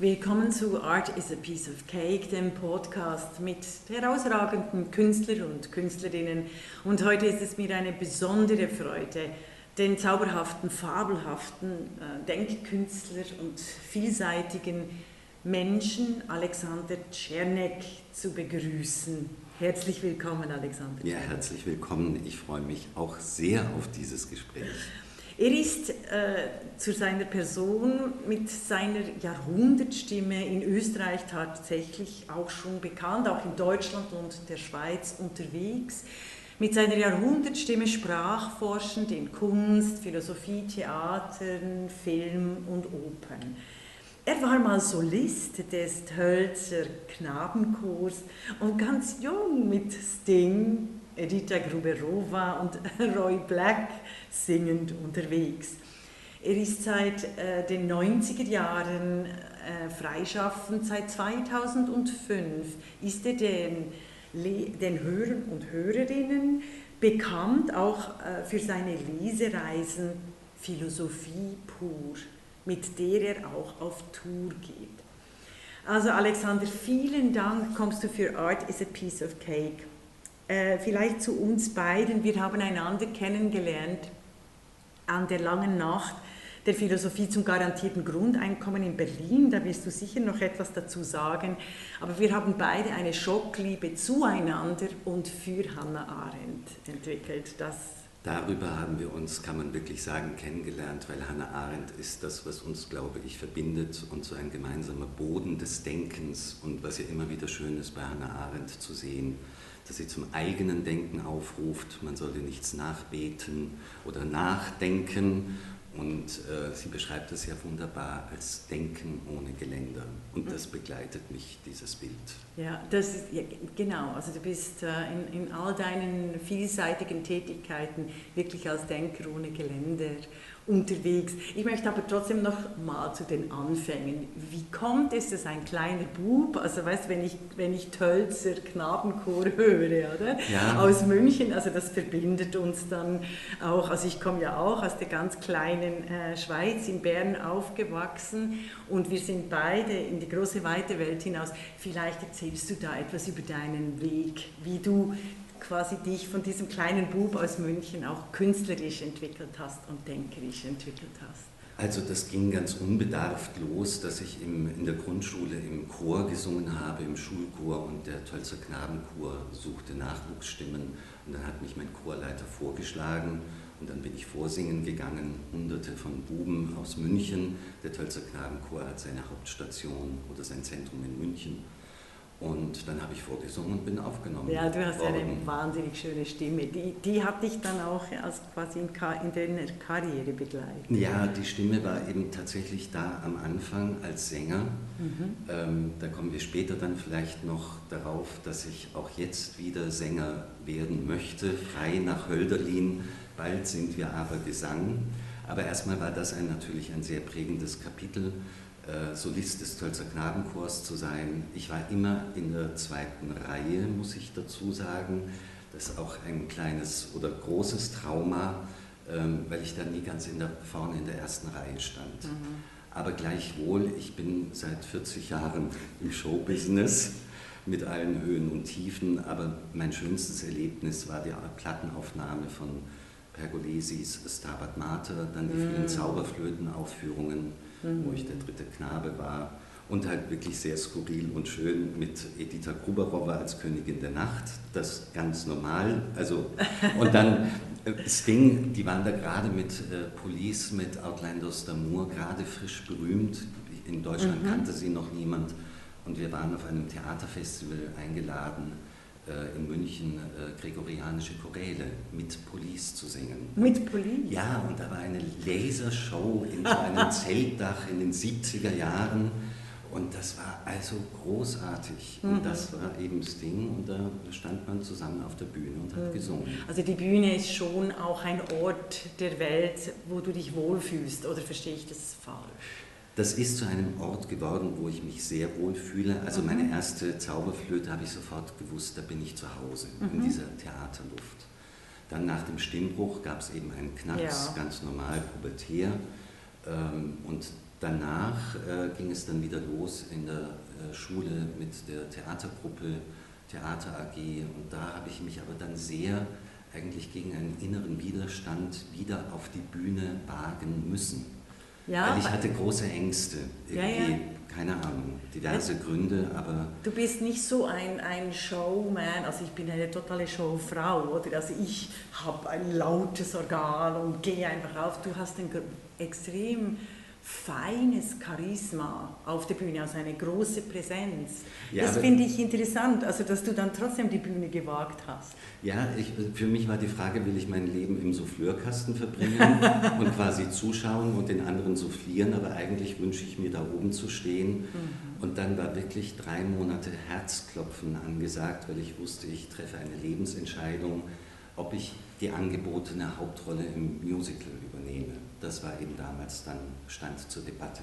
Willkommen zu Art is a Piece of Cake, dem Podcast mit herausragenden Künstlern und Künstlerinnen. Und heute ist es mir eine besondere Freude, den zauberhaften, fabelhaften äh, Denkkünstler und vielseitigen Menschen Alexander Czernek zu begrüßen. Herzlich willkommen, Alexander. Ja, herzlich willkommen. Ich freue mich auch sehr auf dieses Gespräch. Er ist äh, zu seiner Person mit seiner Jahrhundertstimme in Österreich tatsächlich auch schon bekannt, auch in Deutschland und der Schweiz unterwegs. Mit seiner Jahrhundertstimme sprachforschend in Kunst, Philosophie, Theatern, Film und Opern. Er war mal Solist des Tölzer Knabenchors und ganz jung mit Sting, Edita Gruberova und Roy Black singend unterwegs. Er ist seit äh, den 90er Jahren äh, freischaffend. Seit 2005 ist er den, den Hörern und Hörerinnen bekannt, auch äh, für seine Lesereisen Philosophie pur, mit der er auch auf Tour geht. Also Alexander, vielen Dank kommst du für Art is a Piece of Cake. Äh, vielleicht zu uns beiden. Wir haben einander kennengelernt an der langen Nacht der Philosophie zum garantierten Grundeinkommen in Berlin. Da wirst du sicher noch etwas dazu sagen. Aber wir haben beide eine Schockliebe zueinander und für Hannah Arendt entwickelt. Das Darüber haben wir uns, kann man wirklich sagen, kennengelernt, weil Hannah Arendt ist das, was uns, glaube ich, verbindet und so ein gemeinsamer Boden des Denkens und was ja immer wieder schön ist bei Hannah Arendt zu sehen, dass sie zum eigenen Denken aufruft, man solle nichts nachbeten oder nachdenken. Und äh, sie beschreibt das ja wunderbar als Denken ohne Geländer. Und das begleitet mich, dieses Bild. Ja, das ist, ja, genau. Also du bist äh, in, in all deinen vielseitigen Tätigkeiten wirklich als Denker ohne Geländer unterwegs. Ich möchte aber trotzdem noch mal zu den Anfängen. Wie kommt es, dass ein kleiner Bub, also weißt, wenn ich wenn ich Tölzer Knabenchor höre, oder? Ja. Aus München, also das verbindet uns dann auch. Also ich komme ja auch aus der ganz kleinen äh, Schweiz in Bern aufgewachsen und wir sind beide in die große weite Welt hinaus. Vielleicht erzählst du da etwas über deinen Weg, wie du quasi dich von diesem kleinen Bub aus München auch künstlerisch entwickelt hast und denkerisch entwickelt hast? Also das ging ganz unbedarft los, dass ich im, in der Grundschule im Chor gesungen habe, im Schulchor und der Tölzer Knabenchor suchte Nachwuchsstimmen und dann hat mich mein Chorleiter vorgeschlagen und dann bin ich vorsingen gegangen, hunderte von Buben aus München. Der Tölzer Knabenchor hat seine Hauptstation oder sein Zentrum in München und dann habe ich vorgesungen und bin aufgenommen. Ja, du hast worden. eine wahnsinnig schöne Stimme. Die, die hat dich dann auch als quasi in, in deiner Karriere begleitet. Ja, die Stimme war eben tatsächlich da am Anfang als Sänger. Mhm. Ähm, da kommen wir später dann vielleicht noch darauf, dass ich auch jetzt wieder Sänger werden möchte, frei nach Hölderlin. Bald sind wir aber Gesang. Aber erstmal war das ein, natürlich ein sehr prägendes Kapitel Solist des Tölzer Knabenchors zu sein. Ich war immer in der zweiten Reihe, muss ich dazu sagen. Das ist auch ein kleines oder großes Trauma, ähm, weil ich da nie ganz in der, vorne in der ersten Reihe stand. Mhm. Aber gleichwohl, ich bin seit 40 Jahren im Showbusiness mit allen Höhen und Tiefen, aber mein schönstes Erlebnis war die Plattenaufnahme von Pergolesis Stabat Mater, dann die vielen mhm. Zauberflötenaufführungen mhm. wo ich der dritte Knabe war. Und halt wirklich sehr skurril und schön mit Edita Gruberova als Königin der Nacht, das ganz normal. Also, und dann äh, Sting, die waren da gerade mit äh, Police, mit Outlanders d'Amour, gerade frisch berühmt. In Deutschland mhm. kannte sie noch niemand. Und wir waren auf einem Theaterfestival eingeladen in München äh, gregorianische Choräle mit Police zu singen. Mit Police? Ja, und da war eine Lasershow in so einem Zeltdach in den 70er Jahren. Und das war also großartig. Und mhm. das war eben Sting und da stand man zusammen auf der Bühne und hat mhm. gesungen. Also die Bühne ist schon auch ein Ort der Welt, wo du dich wohlfühlst, oder verstehe ich das falsch? Das ist zu einem Ort geworden, wo ich mich sehr wohl fühle. Also mhm. meine erste Zauberflöte habe ich sofort gewusst, da bin ich zu Hause, mhm. in dieser Theaterluft. Dann nach dem Stimmbruch gab es eben einen Knacks, ja. ganz normal, pubertär. Ähm, und danach äh, ging es dann wieder los in der äh, Schule mit der Theatergruppe Theater AG und da habe ich mich aber dann sehr eigentlich gegen einen inneren Widerstand wieder auf die Bühne wagen müssen. Ja, Weil ich hatte große Ängste. Irgendwie, ja, ja. keine Ahnung, diverse Gründe, aber. Du bist nicht so ein, ein Showman, also ich bin eine totale Showfrau, oder? Also ich habe ein lautes Organ und gehe einfach auf. Du hast ein extrem feines Charisma auf der Bühne, also eine große Präsenz. Ja, das finde ich interessant, also dass du dann trotzdem die Bühne gewagt hast. Ja, ich, für mich war die Frage, will ich mein Leben im Souffleurkasten verbringen und quasi zuschauen und den anderen soufflieren, aber eigentlich wünsche ich mir da oben zu stehen. Mhm. Und dann war wirklich drei Monate Herzklopfen angesagt, weil ich wusste, ich treffe eine Lebensentscheidung, ob ich die angebotene Hauptrolle im Musical übernehme das war eben damals dann Stand zur Debatte.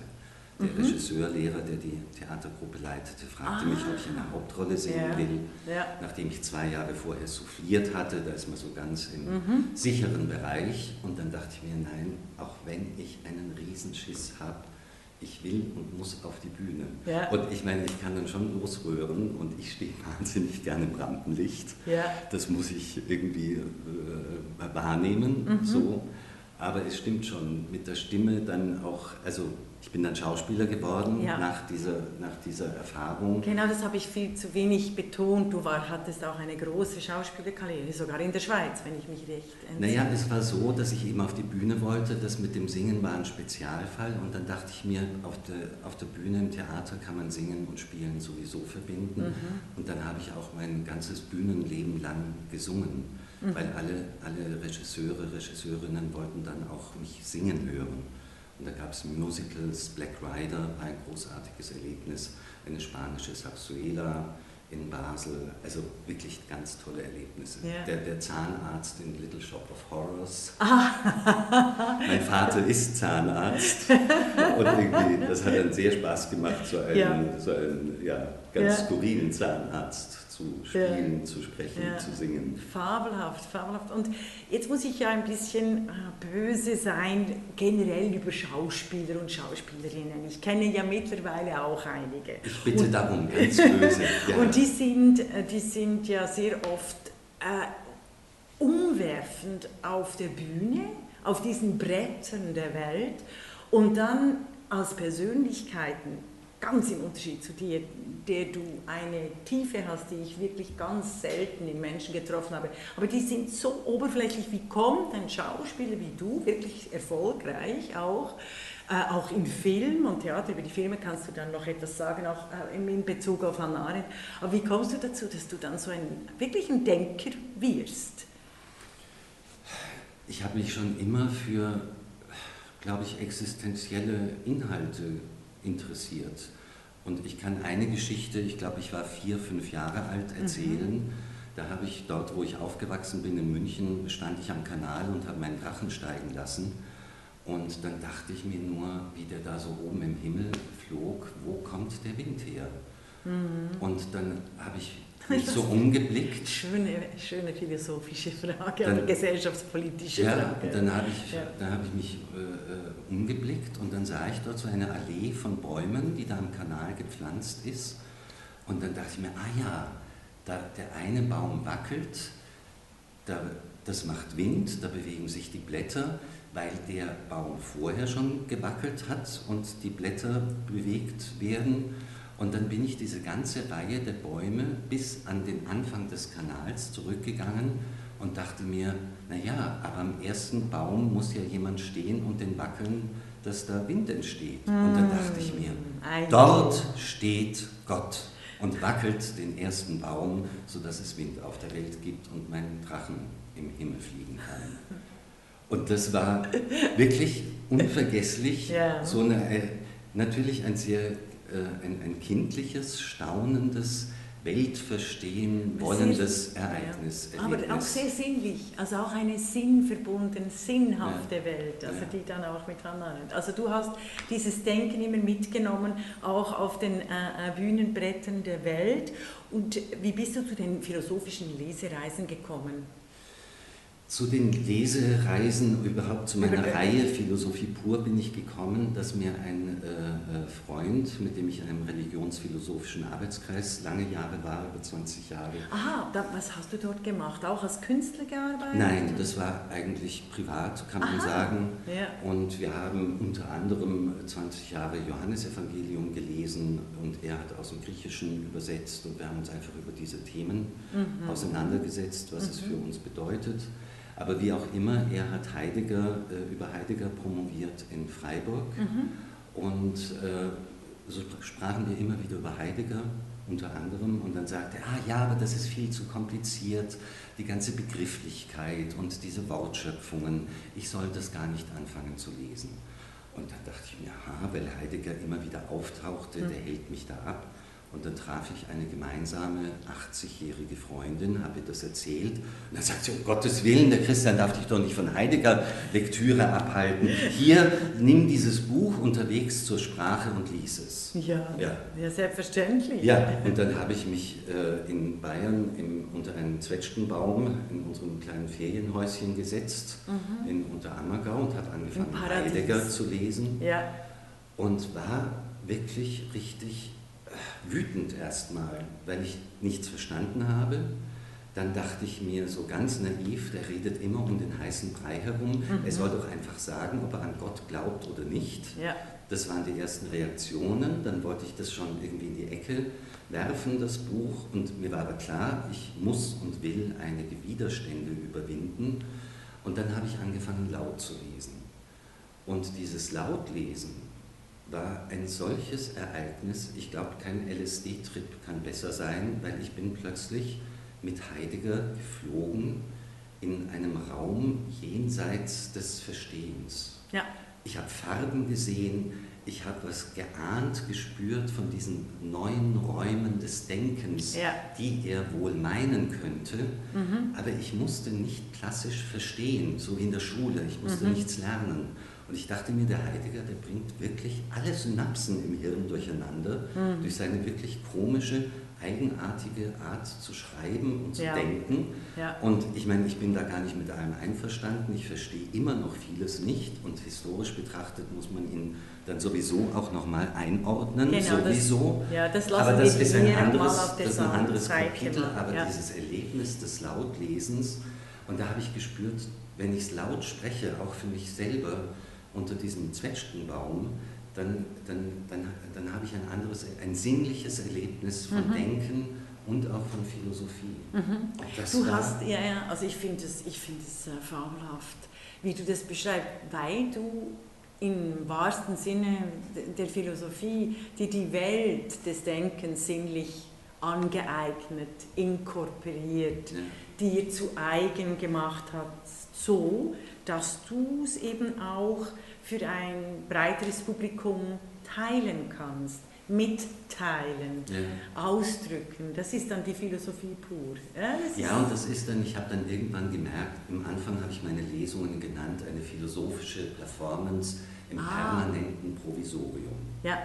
Der mhm. Regisseur, Lehrer, der die Theatergruppe leitete, fragte ah. mich, ob ich eine Hauptrolle singen ja. will, ja. nachdem ich zwei Jahre vorher souffliert hatte. Da ist man so ganz im mhm. sicheren Bereich. Und dann dachte ich mir, nein, auch wenn ich einen Riesenschiss habe, ich will und muss auf die Bühne. Ja. Und ich meine, ich kann dann schon losrühren und ich stehe wahnsinnig gerne im Rampenlicht. Ja. Das muss ich irgendwie äh, wahrnehmen. Mhm. So. Aber es stimmt schon, mit der Stimme dann auch, also ich bin dann Schauspieler geworden ja. nach, dieser, nach dieser Erfahrung. Genau, das habe ich viel zu wenig betont. Du war, hattest auch eine große Schauspielerkarriere, sogar in der Schweiz, wenn ich mich recht entsinne. Naja, es war so, dass ich eben auf die Bühne wollte. Das mit dem Singen war ein Spezialfall. Und dann dachte ich mir, auf der, auf der Bühne im Theater kann man Singen und Spielen sowieso verbinden. Mhm. Und dann habe ich auch mein ganzes Bühnenleben lang gesungen mhm. weil alle, alle Regisseure, Regisseurinnen wollten dann auch mich singen hören. Und da gab es Musicals, Black Rider war ein großartiges Erlebnis, eine spanische Sarsuela in Basel, also wirklich ganz tolle Erlebnisse. Yeah. Der, der, Zahnarzt in Little Shop of Horrors. Ah. mein Vater ist Zahnarzt und irgendwie, das hat dann sehr Spaß gemacht, so einen, ja. so einen ja, ganz ja. skurrilen Zahnarzt zu spielen, ja. zu sprechen, ja. zu singen. Fabelhaft, fabelhaft. Und jetzt muss ich ja ein bisschen äh, böse sein, generell über Schauspieler und Schauspielerinnen. Ich kenne ja mittlerweile auch einige. Ich bitte und, darum, ganz böse. Und die sind, äh, die sind ja sehr oft äh, umwerfend auf der Bühne, auf diesen Brettern der Welt und dann als Persönlichkeiten ganz im Unterschied zu dir, der du eine Tiefe hast, die ich wirklich ganz selten in Menschen getroffen habe. Aber die sind so oberflächlich, wie kommt ein Schauspieler wie du, wirklich erfolgreich auch, äh, auch im Film und Theater, über die Filme kannst du dann noch etwas sagen, auch äh, in Bezug auf Hannah Arendt. Aber wie kommst du dazu, dass du dann so ein, wirklich ein Denker wirst? Ich habe mich schon immer für, glaube ich, existenzielle Inhalte interessiert. Und ich kann eine Geschichte, ich glaube, ich war vier, fünf Jahre alt, mhm. erzählen. Mhm. Da habe ich dort, wo ich aufgewachsen bin, in München, stand ich am Kanal und habe meinen Drachen steigen lassen. Und dann dachte ich mir nur, wie der da so oben im Himmel flog, wo kommt der Wind her? Mhm. Und dann habe ich mich so umgeblickt. Schöne, schöne philosophische Frage, dann, eine gesellschaftspolitische ja, Frage. Dann habe ich, ja. dann hab ich mich äh, umgeblickt und dann sah ich dort so eine Allee von Bäumen, die da am Kanal gepflanzt ist. Und dann dachte ich mir, ah ja, da, der eine Baum wackelt, da, das macht Wind, da bewegen sich die Blätter, weil der Baum vorher schon gewackelt hat und die Blätter bewegt werden. Und dann bin ich diese ganze Reihe der Bäume bis an den Anfang des Kanals zurückgegangen und dachte mir, naja, aber am ersten Baum muss ja jemand stehen und den wackeln, dass da Wind entsteht. Mm. Und dann dachte ich mir, dort steht Gott und wackelt den ersten Baum, sodass es Wind auf der Welt gibt und mein Drachen im Himmel fliegen kann. Und das war wirklich unvergesslich, ja. so eine, äh, natürlich ein sehr ein, ein kindliches, staunendes, Weltverstehen wollendes Ereignis. Ja. Aber auch sehr sinnlich, also auch eine sinnverbundene, sinnhafte ja. Welt, also ja. die dann auch mit Hannah Also du hast dieses Denken immer mitgenommen, auch auf den äh, äh, Bühnenbrettern der Welt. Und wie bist du zu den philosophischen Lesereisen gekommen? Zu den Lesereisen, überhaupt zu meiner Reihe Philosophie pur bin ich gekommen, dass mir ein äh, äh, Freund, mit dem ich in einem religionsphilosophischen Arbeitskreis lange Jahre war, über 20 Jahre. Aha, da, was hast du dort gemacht? Auch als Künstler gearbeitet? Nein, das war eigentlich privat, kann man Aha, sagen. Ja. Und wir haben unter anderem 20 Jahre Johannesevangelium gelesen und er hat aus dem Griechischen übersetzt und wir haben uns einfach über diese Themen mhm. auseinandergesetzt, was mhm. es für uns bedeutet. Aber wie auch immer, er hat Heidegger, äh, über Heidegger promoviert in Freiburg mhm. und äh, so sprachen wir immer wieder über Heidegger unter anderem und dann sagte er, ah ja, aber das ist viel zu kompliziert, die ganze Begrifflichkeit und diese Wortschöpfungen, ich soll das gar nicht anfangen zu lesen. Und dann dachte ich mir, aha, weil Heidegger immer wieder auftauchte, mhm. der hält mich da ab. Und dann traf ich eine gemeinsame 80-jährige Freundin, habe ihr das erzählt. Und dann sagt sie, um Gottes Willen, der Christian darf dich doch nicht von Heidegger Lektüre abhalten. Hier, nimm dieses Buch unterwegs zur Sprache und lies es. Ja, ja. ja selbstverständlich. Ja, und dann habe ich mich äh, in Bayern im, unter einen Zwetschgenbaum in unserem kleinen Ferienhäuschen gesetzt, mhm. in Unterammergau, und habe angefangen, Heidegger zu lesen. Ja. Und war wirklich richtig wütend erstmal, weil ich nichts verstanden habe. Dann dachte ich mir so ganz naiv, der redet immer um den heißen Brei herum. Mhm. Er soll doch einfach sagen, ob er an Gott glaubt oder nicht. Ja. Das waren die ersten Reaktionen. Dann wollte ich das schon irgendwie in die Ecke werfen, das Buch. Und mir war aber klar, ich muss und will einige Widerstände überwinden. Und dann habe ich angefangen, laut zu lesen. Und dieses Lautlesen war ein solches Ereignis, ich glaube, kein LSD-Trip kann besser sein, weil ich bin plötzlich mit Heidegger geflogen in einem Raum jenseits des Verstehens. Ja. Ich habe Farben gesehen, ich habe was geahnt, gespürt von diesen neuen Räumen des Denkens, ja. die er wohl meinen könnte, mhm. aber ich musste nicht klassisch verstehen, so wie in der Schule, ich musste mhm. nichts lernen. Und ich dachte mir, der Heidegger, der bringt wirklich alle Synapsen im Hirn durcheinander mhm. durch seine wirklich komische, eigenartige Art zu schreiben und zu ja. denken. Ja. Und ich meine, ich bin da gar nicht mit allem einverstanden. Ich verstehe immer noch vieles nicht und historisch betrachtet muss man ihn dann sowieso auch nochmal einordnen. Genau, sowieso. Das, ja, das aber das ist ein anderes, das ist ein anderes Kapitel. Aber ja. dieses Erlebnis des Lautlesens, und da habe ich gespürt, wenn ich es laut spreche, auch für mich selber, unter diesem Zwetschgenbaum, dann, dann, dann, dann habe ich ein anderes, ein sinnliches Erlebnis von mhm. Denken und auch von Philosophie. Mhm. Du hast, ja, ja, also ich finde es find äh, fabelhaft, wie du das beschreibst, weil du im wahrsten Sinne der Philosophie dir die Welt des Denkens sinnlich angeeignet, inkorporiert, ja. dir zu eigen gemacht hast, so dass du es eben auch für ein breiteres Publikum teilen kannst, mitteilen, ja. ausdrücken. Das ist dann die Philosophie pur. Ja, ja und das ist dann, ich habe dann irgendwann gemerkt, im Anfang habe ich meine Lesungen genannt, eine philosophische Performance im ah. permanenten Provisorium. Ja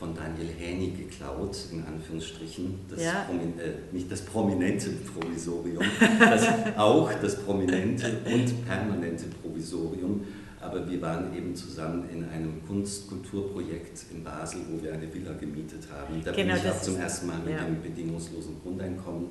von Daniel Häni geklaut, in Anführungsstrichen, das ja. äh, nicht das prominente Provisorium, das, auch das prominente und permanente Provisorium, aber wir waren eben zusammen in einem Kunst-Kulturprojekt in Basel, wo wir eine Villa gemietet haben. Da genau, bin ich auch zum ersten Mal mit ja. dem bedingungslosen Grundeinkommen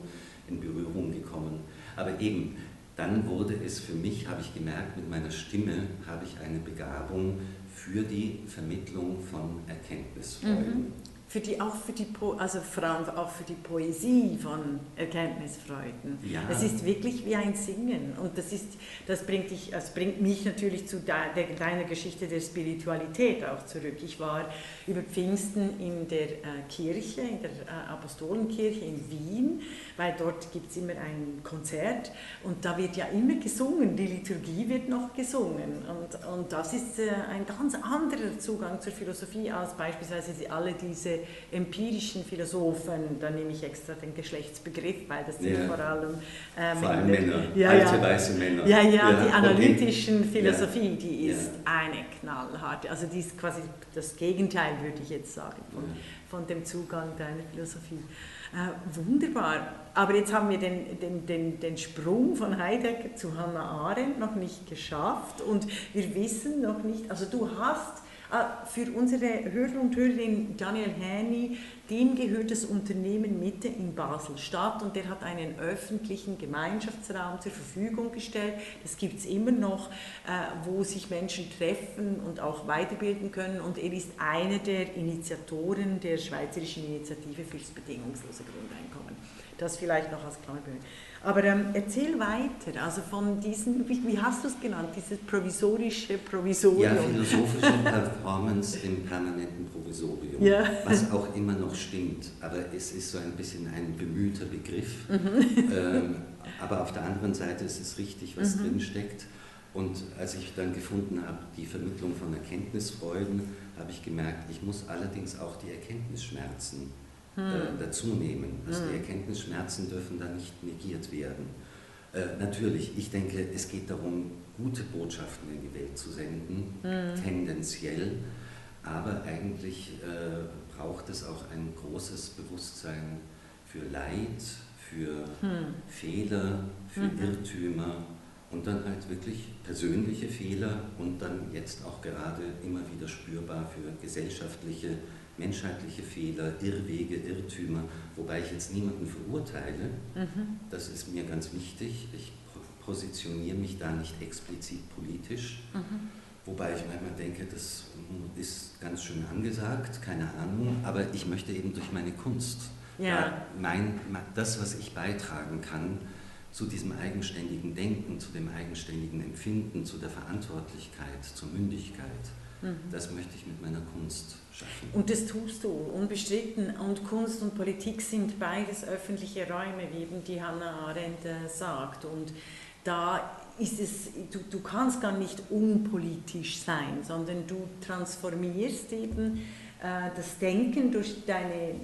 in Berührung gekommen. Aber eben, dann wurde es für mich, habe ich gemerkt, mit meiner Stimme habe ich eine Begabung für die Vermittlung von Erkenntnisfreuden. Mhm. Für die, auch für die, po also vor allem auch für die Poesie von Erkenntnisfreuden. Ja. Es ist wirklich wie ein Singen und das, ist, das, bringt dich, das bringt mich natürlich zu de, de, deiner Geschichte der Spiritualität auch zurück. Ich war über Pfingsten in der äh, Kirche, in der äh, Apostolenkirche in Wien, weil dort gibt es immer ein Konzert und da wird ja immer gesungen, die Liturgie wird noch gesungen und, und das ist äh, ein ganz anderer Zugang zur Philosophie als beispielsweise alle diese empirischen Philosophen, da nehme ich extra den Geschlechtsbegriff, weil das sind Ja. vor allem, äh, Vor allem Männer, Ja, alte ja. weiße Männer. Ja, ja, die und analytischen Philosophie, die Ja. ist eine knallharte, also die ist quasi das Gegenteil, würde ich jetzt sagen, von, Ja. von dem Zugang deiner Philosophie. Äh, wunderbar, aber jetzt haben wir den, den, den, den Sprung von Heidegger zu Hannah Arendt noch nicht geschafft und wir wissen noch nicht, also du hast für unsere Hörer und Hörerinnen Daniel Häni, dem gehört das Unternehmen Mitte in Basel-Stadt und der hat einen öffentlichen Gemeinschaftsraum zur Verfügung gestellt. Das gibt es immer noch, äh, wo sich Menschen treffen und auch weiterbilden können und er ist einer der Initiatoren der Schweizerischen Initiative für das bedingungslose Grundeinkommen. Das vielleicht noch als kleine Bühne. Aber ähm, erzähl weiter, also von diesen, wie, wie hast du es genannt, dieses provisorische Provisorium? Ja, philosophische Performance im permanenten Provisorium, Ja. was auch immer noch stimmt. Aber es ist so ein bisschen ein bemühter Begriff. Mhm. ähm, aber auf der anderen Seite ist es richtig, was Mhm. drin steckt. Und als ich dann gefunden habe, die Vermittlung von Erkenntnisfreuden, habe ich gemerkt, ich muss allerdings auch die Erkenntnisschmerzen Hm. äh, dazu nehmen. Also die Mhm. Erkenntnisschmerzen dürfen da nicht negiert werden. Äh, natürlich, ich denke, es geht darum, gute Botschaften in die Welt zu senden, Mhm. tendenziell, aber eigentlich äh, braucht es auch ein großes Bewusstsein für Leid, für Hm. Fehler, für Mhm. Irrtümer und dann halt wirklich persönliche Fehler und dann jetzt auch gerade immer wieder spürbar für gesellschaftliche, menschheitliche Fehler, Irrwege, Irrtümer, wobei ich jetzt niemanden verurteile, Mhm. das ist mir ganz wichtig. Ich po- positioniere mich da nicht explizit politisch, Mhm. Wobei ich manchmal denke, das ist ganz schön angesagt, keine Ahnung, aber ich möchte eben durch meine Kunst, Ja. mein, das, was ich beitragen kann, zu diesem eigenständigen Denken, zu dem eigenständigen Empfinden, zu der Verantwortlichkeit, zur Mündigkeit, Mhm. das möchte ich mit meiner Kunst schaffen. Und das tust du, unbestritten. Und Kunst und Politik sind beides öffentliche Räume, wie eben die Hannah Arendt äh, sagt. Und da ist es, du, du kannst gar nicht unpolitisch sein, sondern du transformierst eben äh, das Denken durch deine,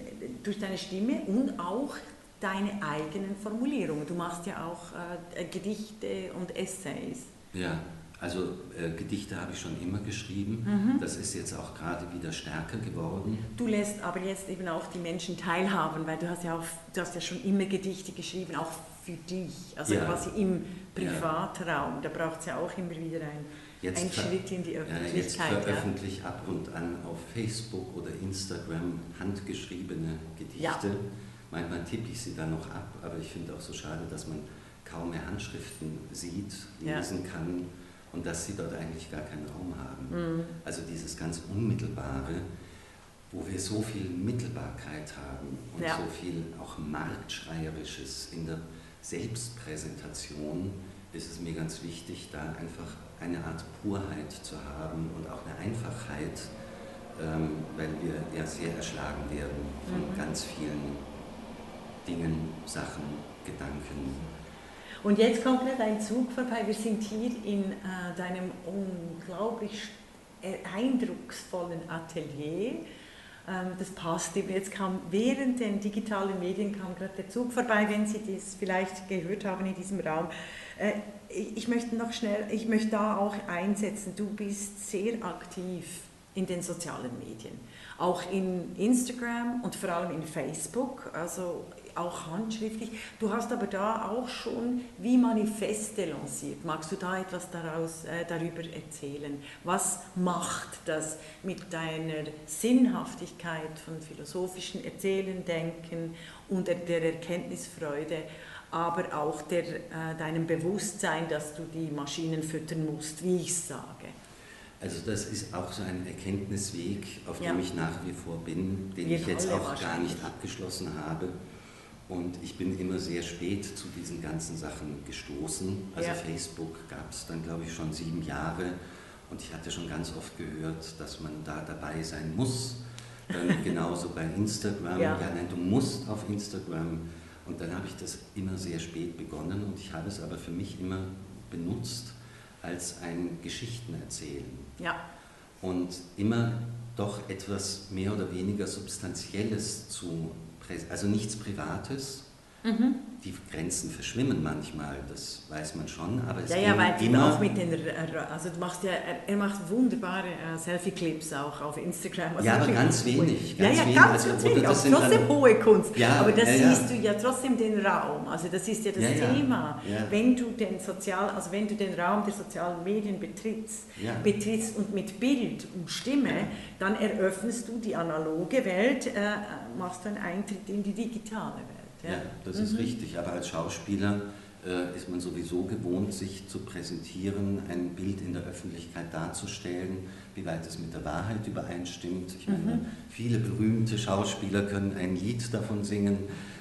durch deine Stimme und auch deine eigenen Formulierungen. Du machst ja auch äh, Gedichte und Essays. Ja, also äh, Gedichte habe ich schon immer geschrieben. Mhm. Das ist jetzt auch gerade wieder stärker geworden. Du lässt aber jetzt eben auch die Menschen teilhaben, weil du hast ja auch, du hast ja schon immer Gedichte geschrieben, auch für dich, also Ja. quasi im Privatraum. Da braucht es ja auch immer wieder ein, Jetzt, ein Schritt in die ja, jetzt Öffentlichkeit. Ja, veröffentliche ich ab und an auf Facebook oder Instagram handgeschriebene Gedichte. Ja. Manchmal tippe ich sie da noch ab, aber ich finde auch so schade, dass man kaum mehr Handschriften sieht, Ja. lesen kann und dass sie dort eigentlich gar keinen Raum haben. Mhm. Also dieses ganz Unmittelbare, wo wir so viel Mittelbarkeit haben und Ja. so viel auch Marktschreierisches in der Selbstpräsentation, ist es mir ganz wichtig, da einfach eine Art Purheit zu haben und auch eine Einfachheit, ähm, weil wir ja sehr erschlagen werden von Mhm. ganz vielen Dingen, Sachen, Gedanken. Und jetzt kommt gerade ein Zug vorbei. Wir sind hier in äh, deinem unglaublich äh, eindrucksvollen Atelier. Ähm, das passt eben. Jetzt kam während den digitalen Medien kam gerade der Zug vorbei, wenn Sie das vielleicht gehört haben in diesem Raum. Äh, ich, möchte noch schnell, ich möchte da auch einsetzen. Du bist sehr aktiv in den sozialen Medien, auch in Instagram und vor allem in Facebook. Also auch handschriftlich. Du hast aber da auch schon wie Manifeste lanciert. Magst du da etwas daraus, äh, darüber erzählen? Was macht das mit deiner Sinnhaftigkeit von philosophischem Erzählen, Denken und der, Erkenntnisfreude, aber auch der, äh, deinem Bewusstsein, dass du die Maschinen füttern musst, wie ich sage? Also das ist auch so ein Erkenntnisweg, auf Ja. dem ich nach wie vor bin, den Wir ich jetzt auch gar nicht abgeschlossen habe. Und ich bin immer sehr spät zu diesen ganzen Sachen gestoßen. Also Ja. Facebook gab es dann, glaube ich, schon sieben Jahre. Und ich hatte schon ganz oft gehört, dass man da dabei sein muss. Ähm, genauso bei Instagram. Ja. ja, nein, du musst auf Instagram. Und dann habe ich das immer sehr spät begonnen und ich habe es aber für mich immer benutzt als ein Geschichtenerzählen. Ja, und immer doch etwas mehr oder weniger Substanzielles zu, also nichts Privates. Mhm die Grenzen verschwimmen manchmal, das weiß man schon, aber es ja, ja, weil immer auch mit den, also du machst ja, er macht wunderbare äh, Selfie-Clips auch auf Instagram. Also ja, aber ganz wenig. Ganz ja, ja, wenig. ganz, also, ganz wenig, auch trotzdem hohe Kunst. Ja, aber da ja, siehst du ja trotzdem den Raum, also das ist ja das Thema. Wenn du den Sozial, also wenn du den Raum der sozialen Medien betrittst, betrittst und mit Bild und Stimme, dann eröffnest du die analoge Welt, äh, machst du einen Eintritt in die digitale Welt. Ja, das mhm. ist richtig. Aber als Schauspieler äh, ist man sowieso gewohnt, sich zu präsentieren, ein Bild in der Öffentlichkeit darzustellen, wie weit es mit der Wahrheit übereinstimmt. Ich meine, mhm. viele berühmte Schauspieler können ein Lied davon singen,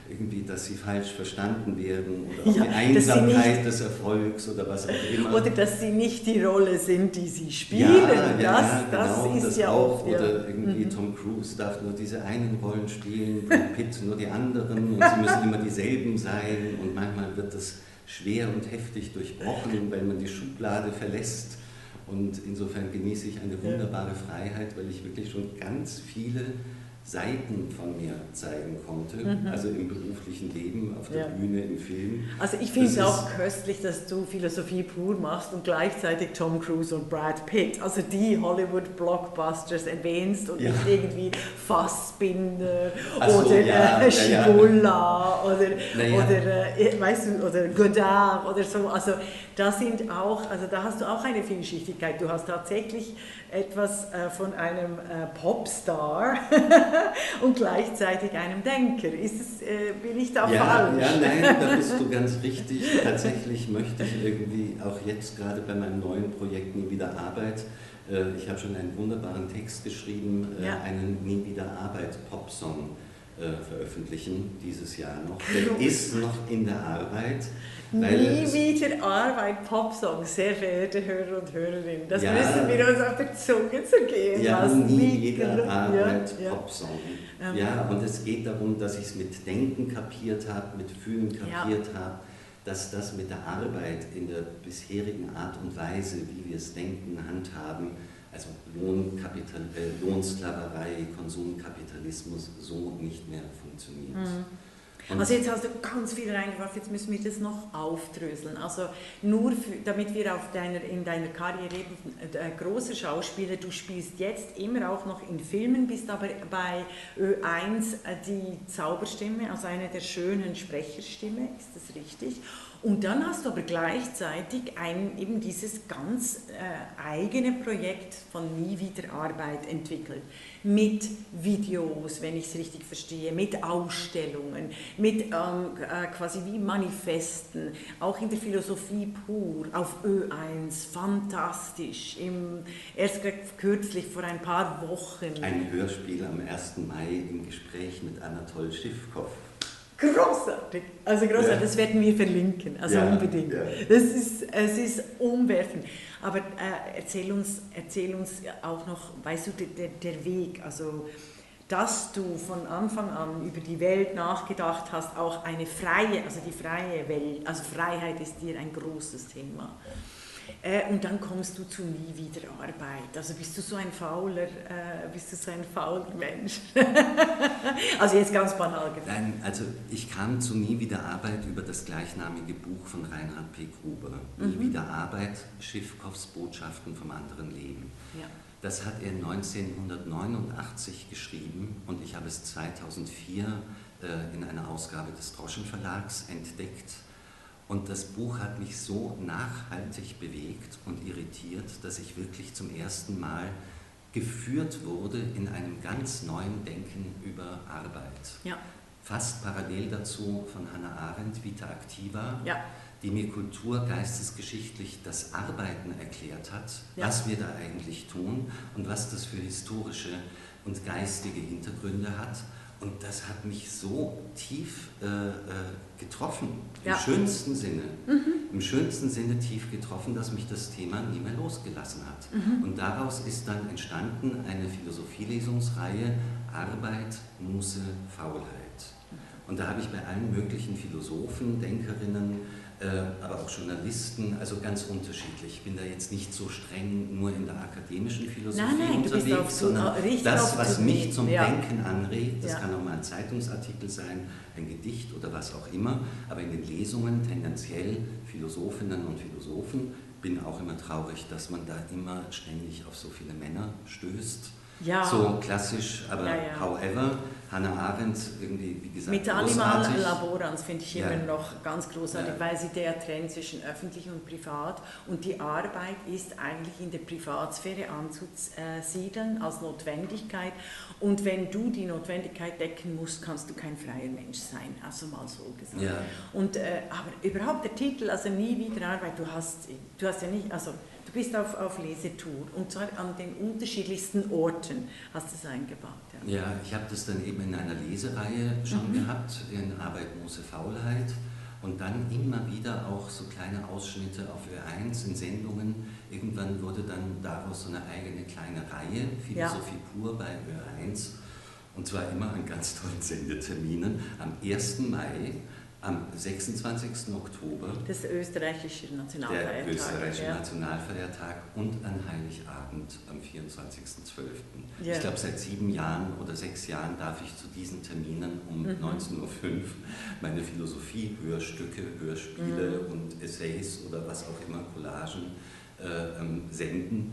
irgendwie, dass sie falsch verstanden werden oder ja, die Einsamkeit des Erfolgs oder was auch immer. Oder dass sie nicht die Rolle sind, die sie spielen. Ja, ja, das, ja, genau, das ist ja auch. Oder irgendwie mhm. Tom Cruise darf nur diese einen Rollen spielen, Brad Pitt nur die anderen und sie müssen immer dieselben sein und manchmal wird das schwer und heftig durchbrochen, weil man die Schublade verlässt. Und insofern genieße ich eine wunderbare Freiheit, weil ich wirklich schon ganz viele Seiten von mir zeigen konnte, mhm. also im beruflichen Leben, auf der ja. Bühne, im Film. Also ich finde es auch köstlich, dass du Philosophie pur machst und gleichzeitig Tom Cruise und Brad Pitt, also die Hollywood-Blockbusters erwähnst und ja. nicht irgendwie Fassbinder so, oder ja, äh, Schibulla oder, oder äh, weißt du, oder Godard oder so. Also da sind auch, also da hast du auch eine Vielschichtigkeit. Du hast tatsächlich etwas äh, von einem äh, Popstar und gleichzeitig einem Denker. Ist es, äh, bin ich da ja, falsch? Ja, nein, da bist du ganz richtig. Tatsächlich möchte ich irgendwie auch jetzt gerade bei meinem neuen Projekt Nie wieder Arbeit, ich habe schon einen wunderbaren Text geschrieben, ja. einen Nie wieder Arbeit Popsong veröffentlichen dieses Jahr noch. Der ist noch in der Arbeit. Nie wieder Arbeit, Popsongs, sehr verehrte Hörer und Hörerinnen. Das ja, müssen wir uns auf der Zunge zergehen ja, lassen. Nie wieder Arbeit, ja, Popsong. Ja. ja, und es geht darum, dass ich es mit Denken kapiert habe, mit Fühlen kapiert ja. habe, dass das mit der Arbeit in der bisherigen Art und Weise, wie wir es denken, handhaben, also Lohnkapital, äh, Lohnsklaverei, Konsumkapitalismus so nicht mehr funktioniert. Mhm. Also jetzt hast du ganz viel reingeworfen, jetzt müssen wir das noch aufdröseln. Also nur für, damit wir auf deiner, in deiner Karriere äh, großer Schauspieler, du spielst jetzt immer auch noch in Filmen, bist aber bei Ö1 äh, die Zauberstimme, also eine der schönen Sprecherstimme, ist das richtig? Und dann hast du aber gleichzeitig ein, eben dieses ganz äh, eigene Projekt von Nie wieder Arbeit entwickelt. Mit Videos, wenn ich es richtig verstehe, mit Ausstellungen, mit ähm, äh, quasi wie Manifesten, auch in der Philosophie pur, auf Ö1, fantastisch. Im, erst kürzlich vor ein paar Wochen. Ein Hörspiel am 1. Mai im Gespräch mit Anatol Schiffkow Großartig. Also großartig, ja. das werden wir verlinken, also ja, unbedingt. Ja. Das ist, es ist umwerfend. Aber äh, erzähl, uns, erzähl uns auch noch, weißt du, der, der Weg, also dass du von Anfang an über die Welt nachgedacht hast, auch eine freie, also die freie Welt, also Freiheit ist dir ein großes Thema. Äh, und dann kommst du zu nie wieder Arbeit. Also bist du so ein fauler, äh, bist du so ein fauler Mensch? also jetzt ganz banal gesagt. Nein, also ich kam zu nie wieder Arbeit über das gleichnamige Buch von Reinhard P. Gruber. Mhm. Nie wieder Arbeit, Schiffkows Botschaften vom anderen Leben. Ja. Das hat er 1989 geschrieben und ich habe es 2004 äh, in einer Ausgabe des Droschen Verlags entdeckt und das Buch hat mich so nachhaltig bewegt und irritiert, dass ich wirklich zum ersten Mal geführt wurde in einem ganz neuen Denken über Arbeit. Ja. Fast parallel dazu von Hannah Arendt, Vita Activa, ja. die mir kultur-, geistesgeschichtlich das Arbeiten erklärt hat, ja. was wir da eigentlich tun und was das für historische und geistige Hintergründe hat und das hat mich so tief äh, äh, getroffen, im ja. schönsten Sinne, mhm. im schönsten Sinne tief getroffen, dass mich das Thema nie mehr losgelassen hat. Mhm. Und daraus ist dann entstanden eine Philosophielesungsreihe Arbeit, Muße, Faulheit. Und da habe ich bei allen möglichen Philosophen, Denkerinnen aber auch Journalisten, also ganz unterschiedlich. Ich bin da jetzt nicht so streng nur in der akademischen Philosophie nein, nein, unterwegs, sondern das, was mich zum ja. Denken anregt, das ja. kann auch mal ein Zeitungsartikel sein, ein Gedicht oder was auch immer, aber in den Lesungen tendenziell Philosophinnen und Philosophen, bin auch immer traurig, dass man da immer ständig auf so viele Männer stößt. Ja. So klassisch, aber Ja, ja. however, Hannah Arendt irgendwie, wie gesagt, Mit der Animal. Laborans finde ich immer noch ganz großartig, weil sie der Trend zwischen öffentlich und privat und die Arbeit ist eigentlich in der Privatsphäre anzusiedeln als Notwendigkeit und wenn du die Notwendigkeit decken musst, kannst du kein freier Mensch sein, also mal so gesagt. Ja. Und äh, aber überhaupt der Titel, also nie wieder Arbeit, du hast, du hast ja nicht, also bist auf, auf Lesetour und zwar an den unterschiedlichsten Orten hast du es eingebaut. Ja. Ja, ich habe das dann eben in einer Lesereihe schon Mhm. gehabt, in Arbeit, Muße, Faulheit. Und dann immer wieder auch so kleine Ausschnitte auf Ö1 in Sendungen. Irgendwann wurde dann daraus so eine eigene kleine Reihe, Philosophie pur bei Ö1. Und zwar immer an ganz tollen Sendeterminen. Am 1. Mai, am 26. Oktober, Das österreichische Nationalfeiertag. der österreichische ja. Nationalfeiertag und an Heiligabend am 24.12. Ja. Ich glaube, seit sieben Jahren oder sechs Jahren darf ich zu diesen Terminen um Mhm. 19.05 Uhr meine Philosophie-Hörstücke, Hörspiele Mhm. und Essays oder was auch immer, Collagen äh, ähm, senden.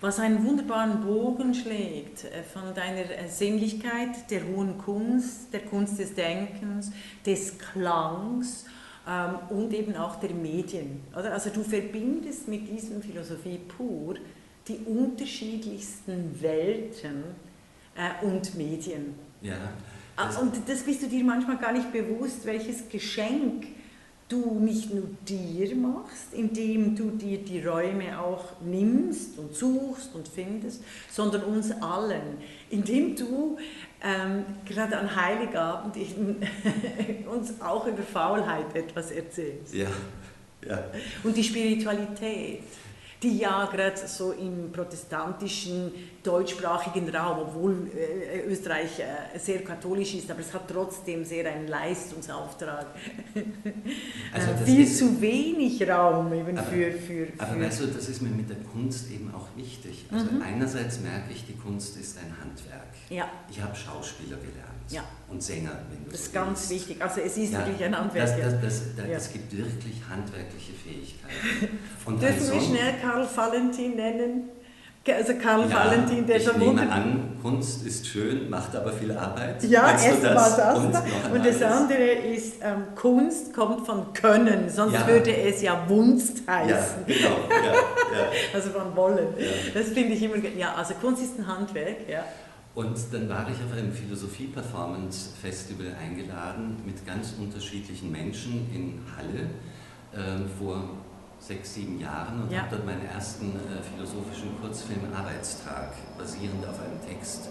Was einen wunderbaren Bogen schlägt äh, von deiner äh, Sinnlichkeit, der hohen Kunst, der Kunst des Denkens, des Klangs ähm, und eben auch der Medien. Oder? Also du verbindest mit diesem Philosophie pur die unterschiedlichsten Welten äh, und Medien. Ja, Ah, das- Und das bist du dir manchmal gar nicht bewusst, welches Geschenk du nicht nur dir machst, indem du dir die Räume auch nimmst und suchst und findest, sondern uns allen, indem du ähm, gerade an Heiligabend uns auch über Faulheit etwas erzählst. ja, ja. Und die Spiritualität, die ja gerade so im protestantischen, deutschsprachigen Raum, obwohl äh, Österreich äh, sehr katholisch ist, aber es hat trotzdem sehr einen Leistungsauftrag. Also äh, viel ist- zu wenig Raum eben Aber- für, für, Aber für weißt du, das ist mir mit der Kunst eben auch wichtig. Also Mhm. einerseits merke ich, die Kunst ist ein Handwerk. ja, Ich habe Schauspieler gelernt Ja. und Sänger, wenn du das so ist ganz willst. wichtig. Also es ist Ja, wirklich ein Handwerk. Das, ja. das, das, das, Ja. Es gibt wirklich handwerkliche Fähigkeiten. Und Dürfen wir schnell Karl Valentin nennen? Also Karl ja, Valentin, der ich schon nehme an, Kunst ist schön, macht aber viel Arbeit. Ja, erstmal das. Und, Und, und das andere ist, ähm, Kunst kommt von Können, sonst Ja. würde es ja Wunst Ja, heißen. genau. Ja, ja. Also von Wollen. Ja. Das finde ich immer, ja, also Kunst ist ein Handwerk, ja. Und dann war ich auf einem Philosophie-Performance-Festival eingeladen mit ganz unterschiedlichen Menschen in Halle ähm, vor sechs, sieben Jahren und Ja. habe dort meinen ersten äh, philosophischen Kurzfilm Arbeitstag, basierend auf einem Text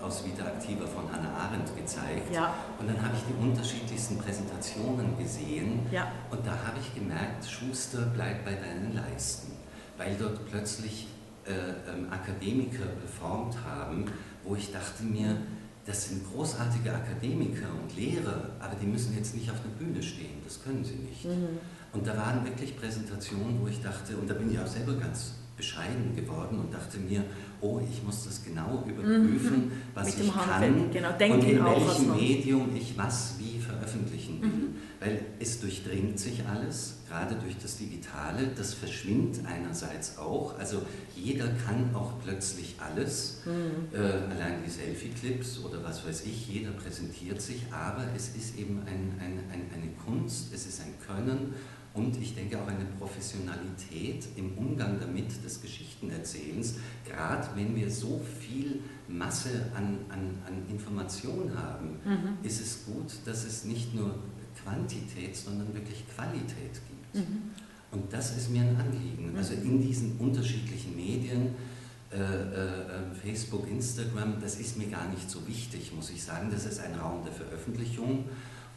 aus Vita Activa von Hannah Arendt gezeigt. Ja. Und dann habe ich die unterschiedlichsten Präsentationen gesehen Ja. und da habe ich gemerkt, Schuster, bleib bei deinen Leisten, weil dort plötzlich äh, ähm, Akademiker performt haben, wo ich dachte mir, das sind großartige Akademiker und Lehrer, aber die müssen jetzt nicht auf der Bühne stehen, das können sie nicht. Mhm. Und da waren wirklich Präsentationen, wo ich dachte, und da bin ich auch selber ganz bescheiden geworden und dachte mir, oh, ich muss das genau überprüfen, was Mit ich kann genau. und in welchem Medium ich was wie veröffentlichen will. Mhm. Weil es durchdringt sich alles, gerade durch das Digitale, das verschwimmt einerseits auch, also jeder kann auch plötzlich alles, Mhm. äh, allein die Selfie-Clips oder was weiß ich, jeder präsentiert sich, aber es ist eben ein, ein, ein, eine Kunst, es ist ein Können. Und ich denke auch eine Professionalität im Umgang damit des Geschichtenerzählens, gerade wenn wir so viel Masse an, an, an Information haben, Mhm. ist es gut, dass es nicht nur Quantität, sondern wirklich Qualität gibt. Mhm. Und das ist mir ein Anliegen. Also in diesen unterschiedlichen Medien, äh, äh, Facebook, Instagram, das ist mir gar nicht so wichtig, muss ich sagen. Das ist ein Raum der Veröffentlichung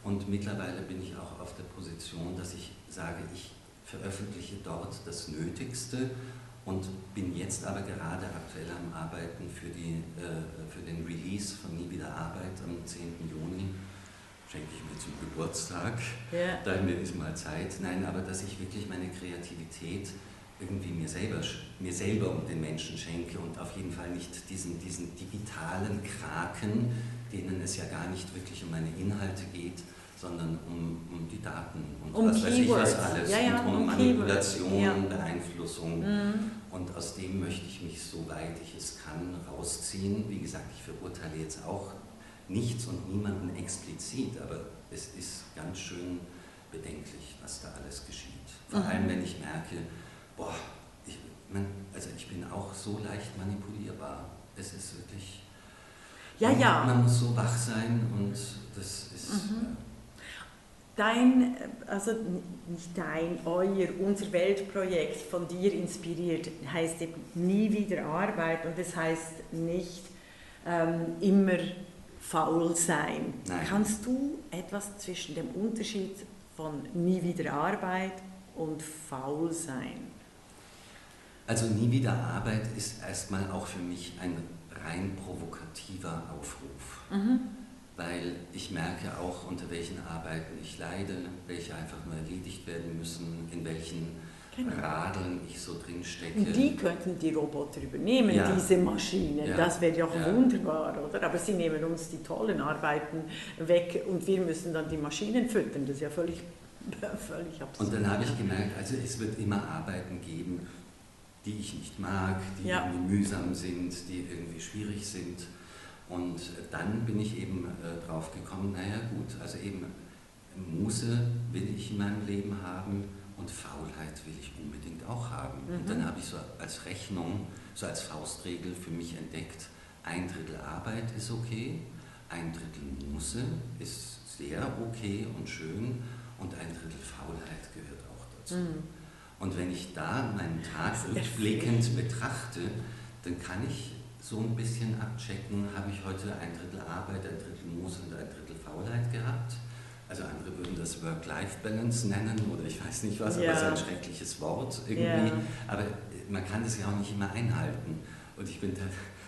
und mittlerweile bin ich auch auf der Position, dass ich sage, ich veröffentliche dort das Nötigste und bin jetzt aber gerade aktuell am Arbeiten für, die, äh, für den Release von Nie wieder Arbeit am 10. Juni. Schenke ich mir zum Geburtstag, ja. da ist mal Zeit. Nein, aber dass ich wirklich meine Kreativität irgendwie mir selber, mir selber und den Menschen schenke und auf jeden Fall nicht diesen, diesen digitalen Kraken, denen es ja gar nicht wirklich um meine Inhalte geht, sondern um, um die Daten und um was Keywords. weiß ich was alles ja, ja, und um, um Manipulation, ja. Beeinflussung. Mhm. Und aus dem möchte ich mich, soweit ich es kann, rausziehen. Wie gesagt, ich verurteile jetzt auch nichts und niemanden explizit, aber es ist ganz schön bedenklich, was da alles geschieht. Vor mhm. allem, wenn ich merke, boah, ich, man, also ich bin auch so leicht manipulierbar. Es ist wirklich. Ja, man, ja. Man muss so wach sein und das ist. Mhm. Dein, also nicht dein, euer, unser Weltprojekt von dir inspiriert, heißt eben nie wieder Arbeit und das heißt nicht ähm, immer faul sein. Nein. Kannst du etwas zwischen dem Unterschied von nie wieder Arbeit und faul sein also nie wieder Arbeit ist erstmal auch für mich ein rein provokativer Aufruf. Mhm. Weil ich merke auch, unter welchen Arbeiten ich leide, welche einfach nur erledigt werden müssen, in welchen genau. Radeln ich so drin stecke. Und die könnten die Roboter übernehmen, ja. diese Maschinen. Ja. Das wäre ja auch wunderbar, oder? Aber sie nehmen uns die tollen Arbeiten weg und wir müssen dann die Maschinen füttern. Das ist ja völlig, völlig absurd. Und dann habe ich gemerkt, also es wird immer Arbeiten geben, die ich nicht mag, die irgendwie mühsam sind, die irgendwie schwierig sind. Und dann bin ich eben äh, drauf gekommen, naja gut, also eben Muße will ich in meinem Leben haben und Faulheit will ich unbedingt auch haben. Mhm. Und dann habe ich so als Rechnung, so als Faustregel für mich entdeckt, ein Drittel Arbeit ist okay, ein Drittel Muße ist sehr okay und schön und ein Drittel Faulheit gehört auch dazu. Mhm. Und wenn ich da meinen Tag rückblickend betrachte, dann kann ich so ein bisschen abchecken, habe ich heute ein Drittel Arbeit, ein Drittel Muss und ein Drittel Faulheit gehabt. Also andere würden das Work-Life-Balance nennen oder ich weiß nicht was, ja. aber es ist ein schreckliches Wort irgendwie. Ja. Aber man kann das ja auch nicht immer einhalten. Und ich bin da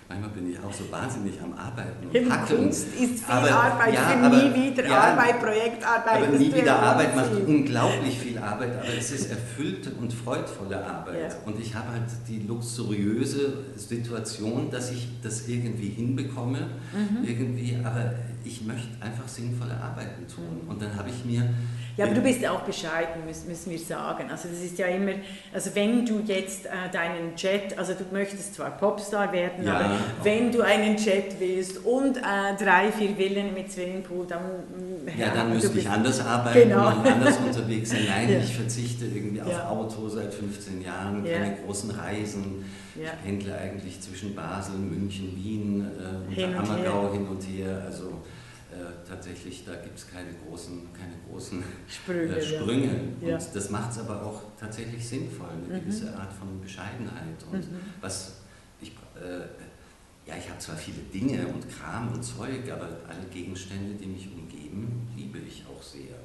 Manchmal bin ich auch so wahnsinnig am Arbeiten und Im hacken. Kunst ist viel aber, Arbeit, ja, aber, nie wieder ja, Arbeit, Projektarbeit. Aber nie wieder Arbeit macht unglaublich viel Arbeit, aber es ist erfüllte und freudvolle Arbeit. Ja. Und ich habe halt die luxuriöse Situation, dass ich das irgendwie hinbekomme, mhm. irgendwie, aber ich möchte einfach sinnvolle Arbeiten tun. Und dann habe ich mir ja, aber du bist auch bescheiden, müssen, wir sagen. Also das ist ja immer, also wenn du jetzt äh, deinen Jet, also du möchtest zwar Popstar werden, ja, aber wenn du einen Jet willst und äh, drei, vier Villen mit Swimmingpool, dann... Ja, ja dann müsste ich anders arbeiten genau. und anders unterwegs sein. Nein, ja. ich verzichte irgendwie auf ja. Auto seit 15 Jahren, keine großen Reisen. Ich pendle eigentlich zwischen Basel, München, Wien äh, und hin Ammergau hin und her. Also äh, tatsächlich, da gibt es keine großen, keine großen Sprünge. Äh, Sprünge. Ja. Und das macht es aber auch tatsächlich sinnvoll, eine mhm. gewisse Art von Bescheidenheit. Und mhm. was ich, äh, ja, ich habe zwar viele Dinge und Kram und Zeug, aber alle Gegenstände, die mich umgeben, liebe ich auch sehr.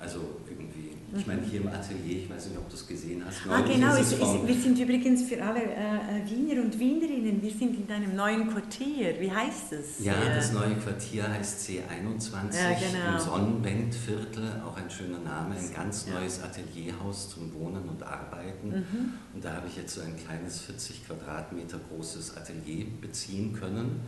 Also irgendwie, ich meine hier im Atelier, ich weiß nicht, ob du es gesehen hast. Ah genau, es, es, wir sind übrigens für alle äh, äh, Wiener und Wienerinnen, wir sind in deinem neuen Quartier. Wie heißt es? Ja, ja. das neue Quartier heißt C21 ja, genau. im Sonnenwendviertel, auch ein schöner Name, ein ganz neues Atelierhaus zum Wohnen und Arbeiten. Mhm. Und da habe ich jetzt so ein kleines 40 Quadratmeter großes Atelier beziehen können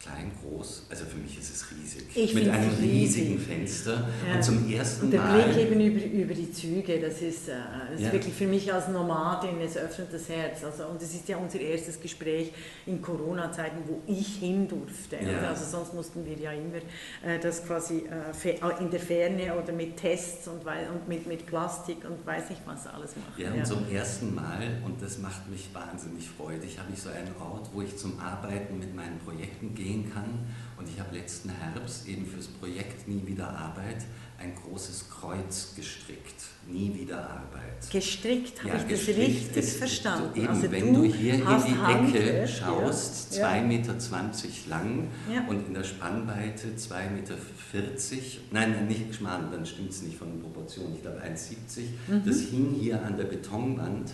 klein, groß, also für mich ist es riesig. Ich Mit einem riesig. riesigen Fenster ja. und zum ersten und der Mal. Blick eben über, über die Züge, das ist, äh, das ja. wirklich für mich als Nomadin, es öffnet das Herz. Also, und es ist ja unser erstes Gespräch in Corona-Zeiten, wo ich hin durfte. Ja. Also sonst mussten wir ja immer äh, das quasi äh, in der Ferne oder mit Tests und, und mit, mit Plastik und weiß nicht was alles machen. Ja, und zum ersten Mal, und das macht mich wahnsinnig freudig, habe ich so einen Ort, wo ich zum Arbeiten mit meinen Projekten gehe gehen kann. Und ich habe letzten Herbst eben fürs Projekt Nie wieder Arbeit ein großes Kreuz gestrickt. Nie wieder Arbeit. Gestrickt, habe ja, ich das richtig verstanden? Eben, also wenn du, du hier in die Ecke schaust, 2,20 ja. Meter lang ja. und in der Spannweite 2,40 Meter, nein, nicht schmarrn, dann stimmt es nicht von den Proportionen, ich glaube 1,70. Mhm. Das hing hier an der Betonwand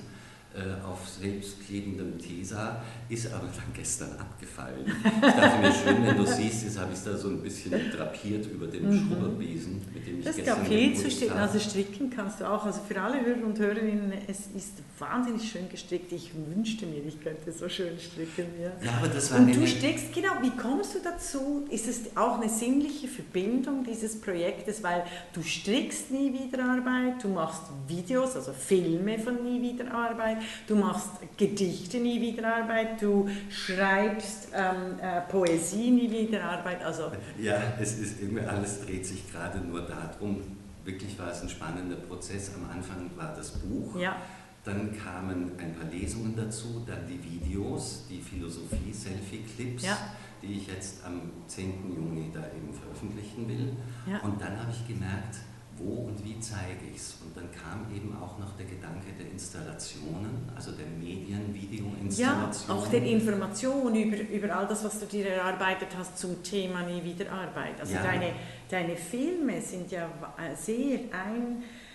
auf selbstklebendem Tesa, ist aber dann gestern abgefallen. Ich dachte mir, schön, wenn du siehst, jetzt habe ich es da so ein bisschen drapiert über dem mhm. Schrubberbesen, mit dem ich das gestern viel zu stricken, also stricken kannst du auch. Also für alle Hörer und Hörerinnen, es ist wahnsinnig schön gestrickt. Ich wünschte mir, ich könnte so schön stricken. Ja, ja aber das war Und du strickst, genau, wie kommst du dazu? Ist es auch eine sinnliche Verbindung dieses Projektes, weil du strickst nie wieder Arbeit, du machst Videos, also Filme von nie wieder Arbeit, du machst Gedichte nie wieder Arbeit, du schreibst ähm, äh, Poesie nie wieder Arbeit. Also ja, es ist irgendwie alles dreht sich gerade nur darum. Wirklich war es ein spannender Prozess. Am Anfang war das Buch. Ja. Dann kamen ein paar Lesungen dazu, dann die Videos, die Philosophie-Selfie-Clips, ja. die ich jetzt am 10. Juni da eben veröffentlichen will. Ja. Und dann habe ich gemerkt, wo und wie zeige ich es? Und dann kam eben auch noch der Gedanke der Installationen, also der Medien, Video-Installationen. Ja, auch der Information über, über all das, was du dir erarbeitet hast zum Thema Nie wieder Arbeit. Also ja. deine, deine Filme sind ja sehr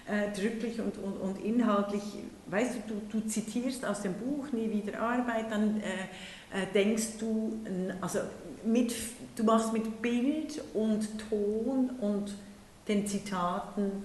eindrücklich und, und, und inhaltlich, weißt du, du, du zitierst aus dem Buch Nie wieder Arbeit, dann äh, äh denkst du, also mit, du machst mit Bild und Ton und den Zitaten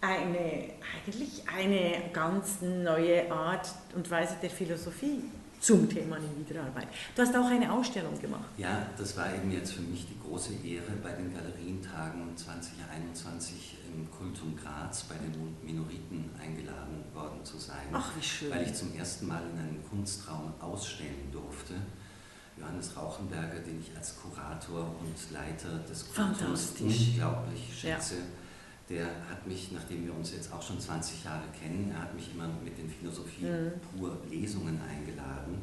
eine, eigentlich eine ganz neue Art und Weise der Philosophie zum Thema Wiederarbeit. Du hast auch eine Ausstellung gemacht. Ja, das war eben jetzt für mich die große Ehre, bei den Galerientagen 2021 im Kultum Graz bei den Minoriten eingeladen worden zu sein. Ach, wie schön. Weil ich zum ersten Mal in einem Kunstraum ausstellen durfte. Johannes Rauchenberger, den ich als Kurator und Leiter des Kulturs unglaublich schätze. Ja. Der hat mich, nachdem wir uns jetzt auch schon 20 Jahre kennen, er hat mich immer mit den Philosophie mhm. pur Lesungen eingeladen.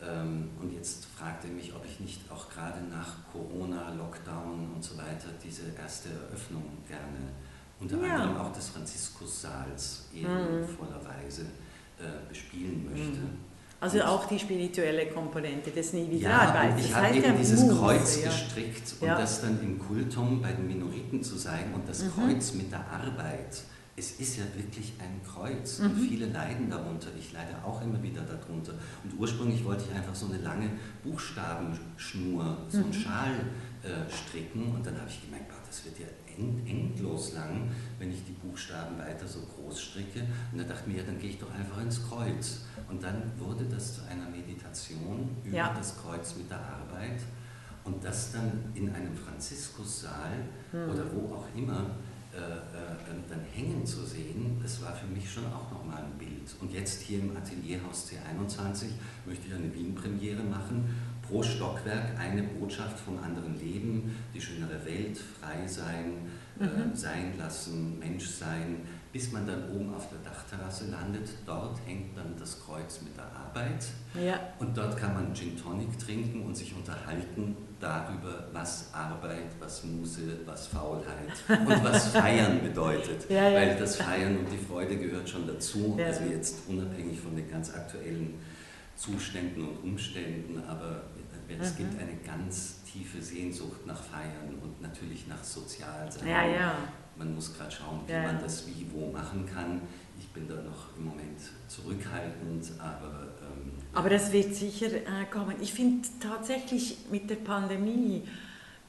Ähm, und jetzt fragt er mich, ob ich nicht auch gerade nach Corona, Lockdown und so weiter diese erste Eröffnung gerne, unter ja. anderem auch des Franziskussaals ehrenvollerweise mhm. äh, bespielen möchte. Mhm. Also auch die spirituelle Komponente des Nie wieder ja. Ich habe eben dieses Move, Kreuz ja. gestrickt und ja. das dann im Kultum bei den Minoriten zu zeigen und das mhm. Kreuz mit der Arbeit. Es ist ja wirklich ein Kreuz mhm. und viele leiden darunter. Ich leide auch immer wieder darunter. Und ursprünglich wollte ich einfach so eine lange Buchstabenschnur, so einen mhm. Schal äh, stricken und dann habe ich gemerkt, das wird ja endlos lang, wenn ich die Buchstaben weiter so groß stricke. Und da dachte ich mir, ja, dann gehe ich doch einfach ins Kreuz. Und dann wurde das zu einer Meditation über ja. das Kreuz mit der Arbeit. Und das dann in einem Franziskussaal hm. oder wo auch immer äh, äh, dann hängen zu sehen, das war für mich schon auch nochmal ein Bild. Und jetzt hier im Atelierhaus C21 möchte ich eine Wien-Premiere machen pro Stockwerk eine Botschaft vom anderen Leben, die schönere Welt, frei sein, äh, mhm. äh, sein lassen, Mensch sein, bis man dann oben auf der Dachterrasse landet. Dort hängt dann das Kreuz mit der Arbeit ja. und dort kann man Gin Tonic trinken und sich unterhalten darüber, was Arbeit, was Muse, was Faulheit und was Feiern bedeutet. Ja, ja. Weil das Feiern und die Freude gehört schon dazu, also jetzt unabhängig von den ganz aktuellen Zuständen und Umständen, aber es mhm. gibt eine ganz tiefe Sehnsucht nach Feiern und natürlich nach Sozialsein. Ja, ja. Man muss gerade schauen, wie ja. man das wie wo machen kann. Ich bin da noch im Moment zurückhaltend, aber. Ähm, aber das wird sicher äh, kommen. Ich finde tatsächlich mit der Pandemie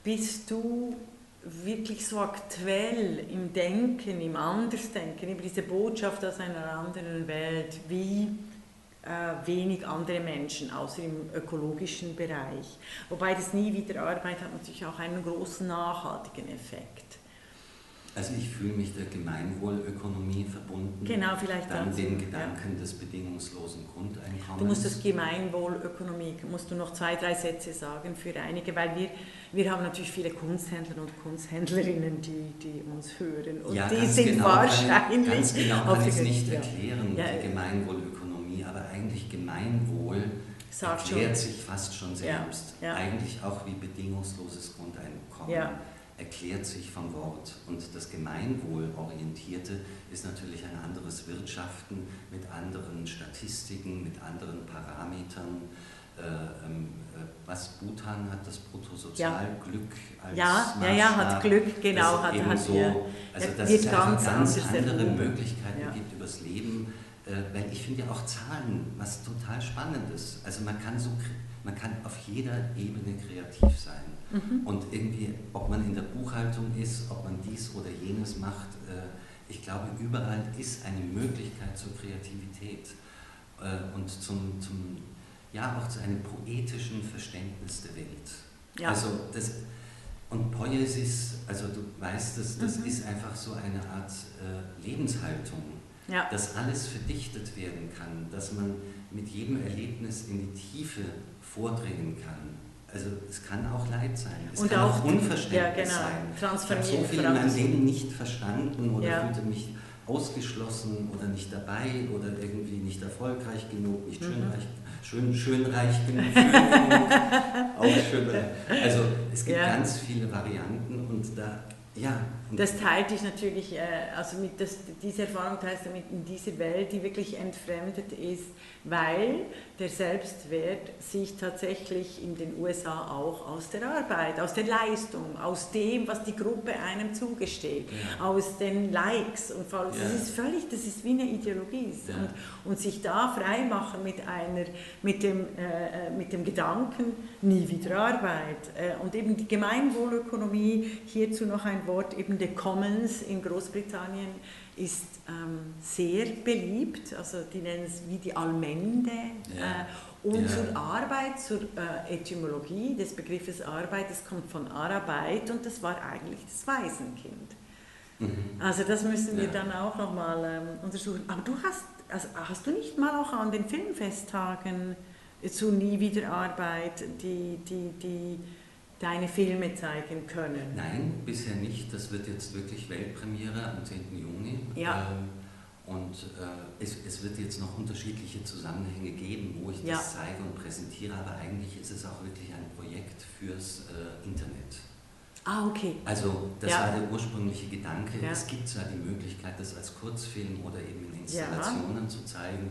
bist du wirklich so aktuell im Denken, im Andersdenken, über diese Botschaft aus einer anderen Welt, wie äh, wenig andere Menschen, außer im ökologischen Bereich. Wobei das nie wieder Arbeit hat natürlich auch einen großen nachhaltigen Effekt. Also ich fühle mich der Gemeinwohlökonomie verbunden. Genau, vielleicht Dann den Gedanken ja. des bedingungslosen Grundeinkommens. Du musst das Gemeinwohlökonomie, musst du noch zwei, drei Sätze sagen für einige, weil wir, wir haben natürlich viele Kunsthändler und Kunsthändlerinnen, die, die uns hören. Und ja, die sind genau wahrscheinlich... Kann, ganz genau kann ich es nicht erklären, ja. die Gemeinwohlökonomie aber eigentlich Gemeinwohl Sagt erklärt schon. sich fast schon selbst. Eigentlich auch wie bedingungsloses Grundeinkommen ja. Erklärt sich vom Wort. Und das Gemeinwohlorientierte ist natürlich ein anderes Wirtschaften mit anderen Statistiken, mit anderen Parametern. Äh, ähm, äh, was Bhutan hat das Bruttosozialglück als ja, Maßstab, ja, ja, hat Glück, genau, hat, hat so, also dass es ganz, ganz andere Möglichkeiten gibt, übers Leben äh, weil ich finde ja auch Zahlen was total Spannendes. Also man kann so, man kann auf jeder Ebene kreativ sein. Mhm. Und irgendwie, ob man in der Buchhaltung ist, ob man dies oder jenes macht, äh, ich glaube, überall ist eine Möglichkeit zur Kreativität äh, und zum, zum, ja, auch zu einem poetischen Verständnis der Welt. Ja. Also das, und Poiesis, also du weißt es, das mhm. ist einfach so eine Art äh, Lebenshaltung, ja. dass alles verdichtet werden kann, dass man mit jedem Erlebnis in die Tiefe vordringen kann. Also es kann auch Leid sein, es und kann auch, auch Unverständnis ja, genau, sein. Ich habe so viel in meinem Leben nicht verstanden oder ja. fühlte mich ausgeschlossen oder nicht dabei oder irgendwie nicht erfolgreich genug, nicht mhm. reich schön, schön reich genug, auch schön. Also es gibt ja. ganz viele Varianten und da, ja. Und das teilt dich natürlich, äh, also mit das, diese Erfahrung teilst du mit in dieser Welt, die wirklich entfremdet ist weil der Selbstwert sich tatsächlich in den USA auch aus der Arbeit, aus der Leistung, aus dem, was die Gruppe einem zugesteht, ja. aus den Likes und Follows, ja. das ist völlig, das ist wie eine Ideologie. Ja. Und, und sich da frei machen mit, einer, mit, dem, äh, äh, mit dem Gedanken, nie wieder Arbeit. Äh, und eben die Gemeinwohlökonomie, hierzu noch ein Wort, eben der Commons in Großbritannien, ist ähm, sehr beliebt, also die nennen es wie die Allmende. Ja. Äh, und ja. zur Arbeit, zur äh, Etymologie des Begriffes Arbeit, das kommt von Arbeit und das war eigentlich das Waisenkind. Mhm. Also das müssen wir ja. dann auch nochmal ähm, untersuchen. Aber du hast, also hast du nicht mal auch an den Filmfesttagen zu Nie wieder Arbeit die, die, die deine Filme zeigen können? Nein, bisher nicht. Das wird jetzt wirklich Weltpremiere am 10. Juni. Ja. Ähm, und äh, es, es, wird jetzt noch unterschiedliche Zusammenhänge geben, wo ich ja. das zeige und präsentiere, aber eigentlich ist es auch wirklich ein Projekt fürs äh, Internet. Ah, okay. Also das ja. war der ursprüngliche Gedanke. Ja. Es gibt zwar die Möglichkeit, das als Kurzfilm oder eben in Installationen zu zeigen,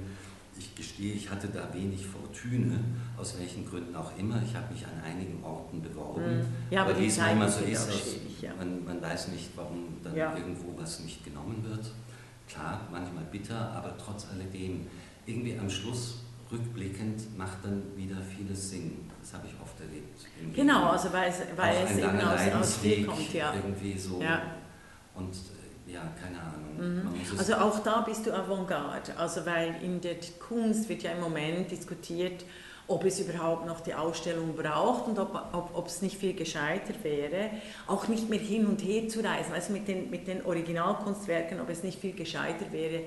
ich gestehe, ich hatte da wenig Fortune, aus welchen Gründen auch immer. Ich habe mich an einigen Orten beworben. Hm. Ja, aber, aber wie es manchmal so ist, aus, ja. man, man, weiß nicht, warum dann ja. irgendwo was nicht genommen wird. Klar, manchmal bitter, aber trotz alledem, irgendwie am Schluss rückblickend macht dann wieder vieles Sinn. Das habe ich oft erlebt. Irgendwie genau, also weil es, weil es eben aus, aus dir kommt. Ja. Irgendwie so. Und ja, keine Ahnung. Mhm. Also auch da bist du Avantgarde, also weil in der Kunst wird ja im Moment diskutiert, ob es überhaupt noch die Ausstellung braucht und ob, ob, ob es nicht viel gescheiter wäre, auch nicht mehr hin und her zu reisen, also mit den, mit den Originalkunstwerken, ob es nicht viel gescheiter wäre,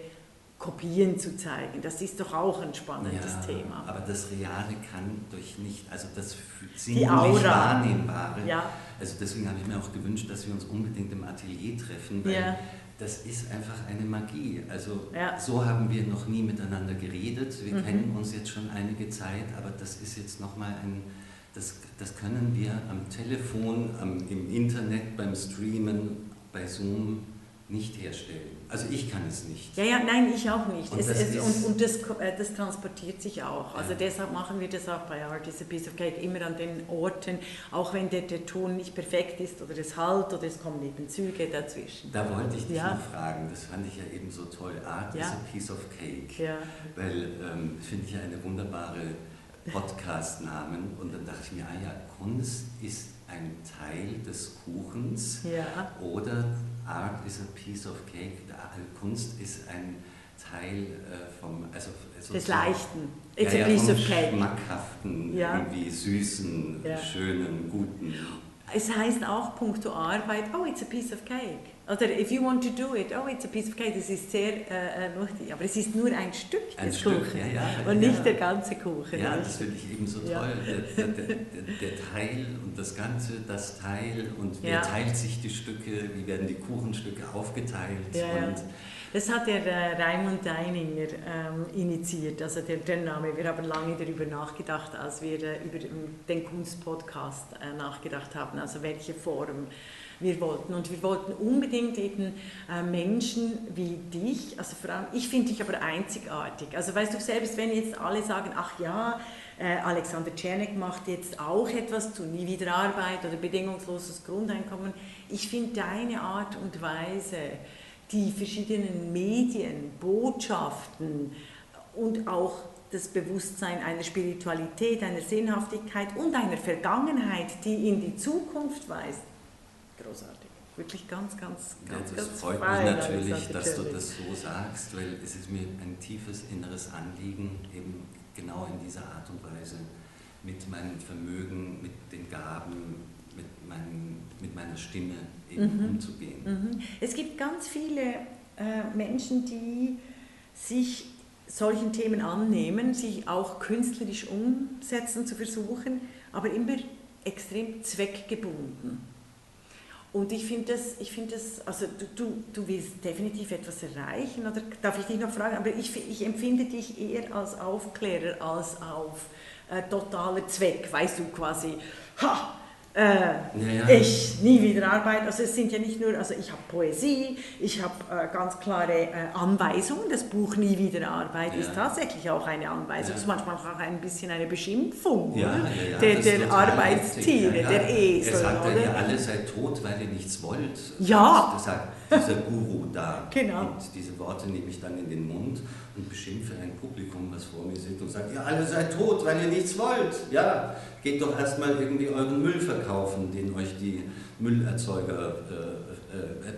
Kopien zu zeigen. Das ist doch auch ein spannendes ja, Thema. Aber das Reale kann durch nicht, also das sinnlich wahrnehmbare. Ja. Also deswegen habe ich mir auch gewünscht, dass wir uns unbedingt im Atelier treffen, weil ja. das ist einfach eine Magie. Also ja. so haben wir noch nie miteinander geredet. Wir mhm. kennen uns jetzt schon einige Zeit, aber das ist jetzt nochmal ein, das, das können wir am Telefon, am, im Internet, beim Streamen, bei Zoom nicht herstellen. Also ich kann es nicht. Ja, ja, nein, ich auch nicht. Und, es, es, und, und das, äh, das, transportiert sich auch. Also ja. deshalb machen wir das auch bei Art is a Piece of Cake, immer an den Orten, auch wenn der, der Ton nicht perfekt ist oder es halt oder es kommen eben Züge dazwischen. Da wollte ich dich ja. noch fragen, das fand ich ja eben so toll. Art ja. is a Piece of Cake. Ja. Weil, ähm, finde ich ja eine wunderbare Podcast-Namen. Und dann dachte ich mir, ah ja, Kunst ist ein Teil des Kuchens ja. oder Art is a piece of cake. Kunst ist ein Teil äh, vom, also, also des Leichten. It's ja, a piece ja, of cake. Schmackhaften, ja. irgendwie süßen, schönen, guten. Es heißt auch puncto Arbeit, oh, it's a piece of cake. Oder if you want to do it, oh, it's a piece of cake. Das ist sehr äh, äh lustig. Aber es ist nur ein Stück ein des Stück, Kuchens ja, ja, und nicht der ganze Kuchen. Ja, das finde ich eben so toll. Der, der, der, der, Teil und das Ganze, das Teil und wer teilt sich die Stücke, wie werden die Kuchenstücke aufgeteilt. Und das hat der äh, Raimund Deininger ähm, initiiert, also der, der, Name. Wir haben lange darüber nachgedacht, als wir äh, über den Kunstpodcast äh, nachgedacht haben, also welche Form wir wollten. Und wir wollten unbedingt eben äh, Menschen wie dich, also vor allem, ich finde dich aber einzigartig. Also weißt du selbst, wenn jetzt alle sagen, ach ja, äh, Alexander Czernek macht jetzt auch etwas zu Nie wieder Arbeit oder bedingungsloses Grundeinkommen. Ich finde deine Art und Weise, die verschiedenen Medien, Botschaften und auch das Bewusstsein einer Spiritualität, einer Sinnhaftigkeit und einer Vergangenheit, die in die Zukunft weist. Großartig. Wirklich ganz, ganz, ganz, ja, das ganz freut mich natürlich, dass du das so sagst, weil es ist mir ein tiefes inneres Anliegen, eben genau in dieser Art und Weise mit meinem Vermögen, mit den Gaben, mit, meinem, mit meiner Stimme eben mhm. umzugehen. Mhm. Es gibt ganz viele äh, Menschen, die sich solchen Themen annehmen, sich auch künstlerisch umsetzen zu versuchen, aber immer extrem zweckgebunden. Und ich finde das, ich finde das, also du, du, du willst definitiv etwas erreichen, oder darf ich dich noch fragen? Aber ich, ich empfinde dich eher als Aufklärer als auf äh, totaler Zweck, weißt du quasi, ha, äh, ja, ja. ich nie wieder arbeite. Also es sind ja nicht nur, also ich habe Poesie, ich habe äh, ganz klare äh, Anweisungen. Das Buch Nie wieder Arbeit ja. ist tatsächlich auch eine Anweisung. Es ist manchmal auch ein bisschen eine Beschimpfung der, der Arbeitstiere, der Esel. Er sagt dann ja, alle seid tot, weil ihr nichts wollt. Ja. Das sagt dieser Guru da. Genau. Und diese Worte nehme ich dann in den Mund und beschimpfe ein Publikum, was vor mir sitzt und sagt, ihr alle seid tot, weil ihr nichts wollt. Ja, geht doch erstmal irgendwie euren Müll verkaufen, den euch die Müllerzeuger äh, äh, äh,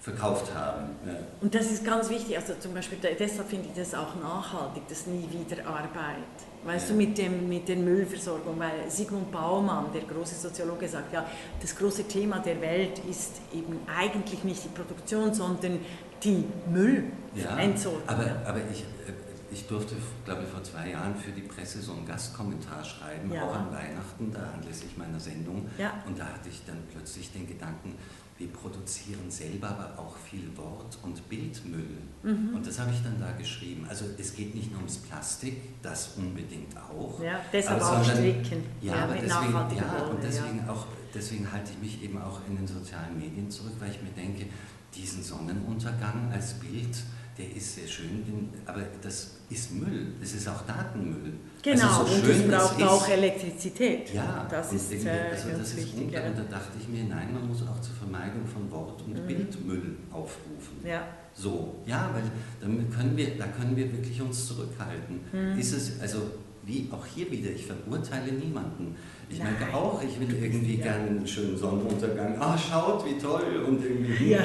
verkauft haben. Ja. Und das ist ganz wichtig, also zum Beispiel deshalb finde ich das auch nachhaltig, das nie wieder Arbeit. Weißt ja. du, mit, dem, mit der Müllversorgung, weil Sigmund Baumann, der große Soziologe, sagt, ja, das große Thema der Welt ist eben eigentlich nicht die Produktion, sondern die Müllentsorgung. Ja, aber, aber ich, äh, ich durfte, glaube ich, vor zwei Jahren für die Presse so einen Gastkommentar schreiben, ja. auch an Weihnachten, da anlässlich meiner Sendung. Ja. Und da hatte ich dann plötzlich den Gedanken, wir produzieren selber aber auch viel Wort- und Bildmüll. Mhm. Und das habe ich dann da geschrieben. Also es geht nicht nur ums Plastik, das unbedingt auch. Ja, deshalb auch sondern, stricken. Ja, ja, aber deswegen, ja, und deswegen, ja. auch, deswegen halte ich mich eben auch in den sozialen Medien zurück, weil ich mir denke, diesen Sonnenuntergang als Bild, der ist sehr schön, aber das ist Müll, das ist auch Datenmüll. Genau, also so und es braucht auch Elektrizität. Ja, das ist, äh, also das ist wichtig. Und da dachte ich mir, nein, man muss auch zur Vermeidung von Wort- und mhm. Bildmüll aufrufen. Ja. So, ja, weil dann können wir, da können wir wirklich uns zurückhalten. Mhm. Ist es, also wie auch hier wieder, ich verurteile niemanden. Ich Nein. merke auch, ich will irgendwie ja. gerne einen schönen Sonnenuntergang. Ah, schaut, wie toll! Und irgendwie. Ja.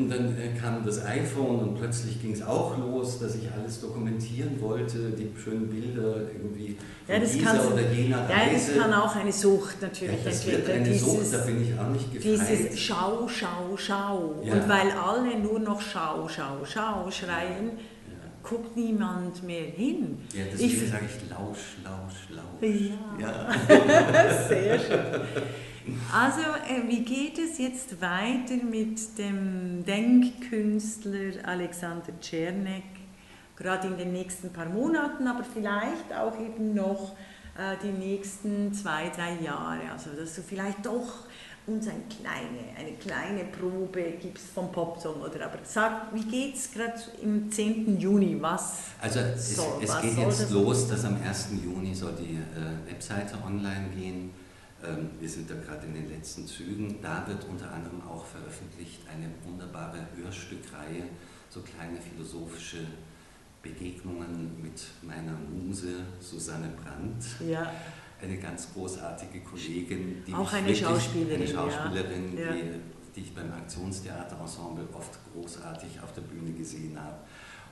Und dann kam das iPhone und plötzlich ging es auch los, dass ich alles dokumentieren wollte, die schönen Bilder irgendwie ja, dieser oder jener Reise. Ja, das kann auch eine Sucht natürlich ja, das entwickeln. Wird eine dieses, Sucht, da bin ich auch nicht gefeit. Dieses Schau, Schau, Schau. Ja. Und weil alle nur noch Schau, Schau, Schau schreien, guckt niemand mehr hin. Ja, deswegen sage ich Lausch, Lausch, Lausch. Ja, ja. sehr schön. Also, äh, wie geht es jetzt weiter mit dem Denkkünstler Alexander Czernek? Gerade in den nächsten paar Monaten, aber vielleicht auch eben noch äh, die nächsten zwei, drei Jahre. Also, dass du vielleicht doch uns eine kleine, eine kleine Probe gibst vom Popsong. Oder, aber sag, wie geht es gerade im 10. Juni? Was Also es, soll, es was geht jetzt los, dass am 1. Juni soll die äh, Webseite online gehen wir sind da gerade in den letzten Zügen. Da wird unter anderem auch veröffentlicht eine wunderbare Hörstückreihe, so kleine philosophische Begegnungen mit meiner Muse Susanne Brandt. Ja. Eine ganz großartige Kollegin, die auch eine Schauspielerin, eine Schauspielerin ja. die, die ich beim Aktionstheaterensemble oft großartig auf der Bühne gesehen habe.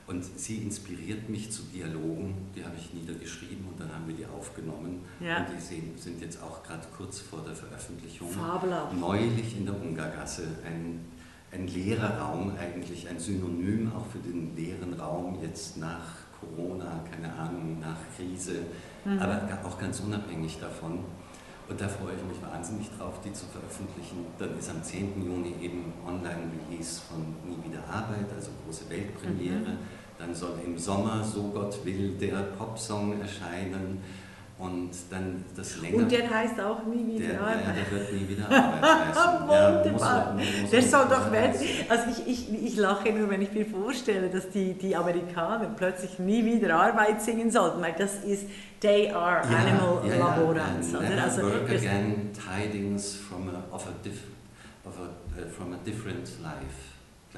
Und sie inspiriert mich zu Dialogen, die habe ich niedergeschrieben und dann haben wir die aufgenommen. Ja. Und die sind jetzt auch gerade kurz vor der Veröffentlichung. Fabelhaft. Neulich in der Ungargasse. Ein, ein leerer Raum, eigentlich ein Synonym auch für den leeren Raum jetzt nach Corona, keine Ahnung, nach Krise, mhm. aber auch ganz unabhängig davon. Und da freue ich mich wahnsinnig drauf, die zu veröffentlichen. Dann ist am 10. Juni eben Online-Release von Nie wieder Arbeit, also große Weltpremiere. Mhm. Dann soll im Sommer, so Gott will, der Popsong erscheinen. Und dann das länger. Und der heißt auch nie wieder der, Arbeit. Ja, der wird nie wieder Arbeit heißen. Wunderbar. Ja, der soll doch werden. Also ich, ich, ich lache nur, wenn ich mir vorstelle, dass die, die Amerikaner plötzlich nie wieder Arbeit singen sollten, weil das ist They are ja, Animal ja, Laborants. Ja, also work again, tidings from a, of a, diff, of a, uh, from a different life.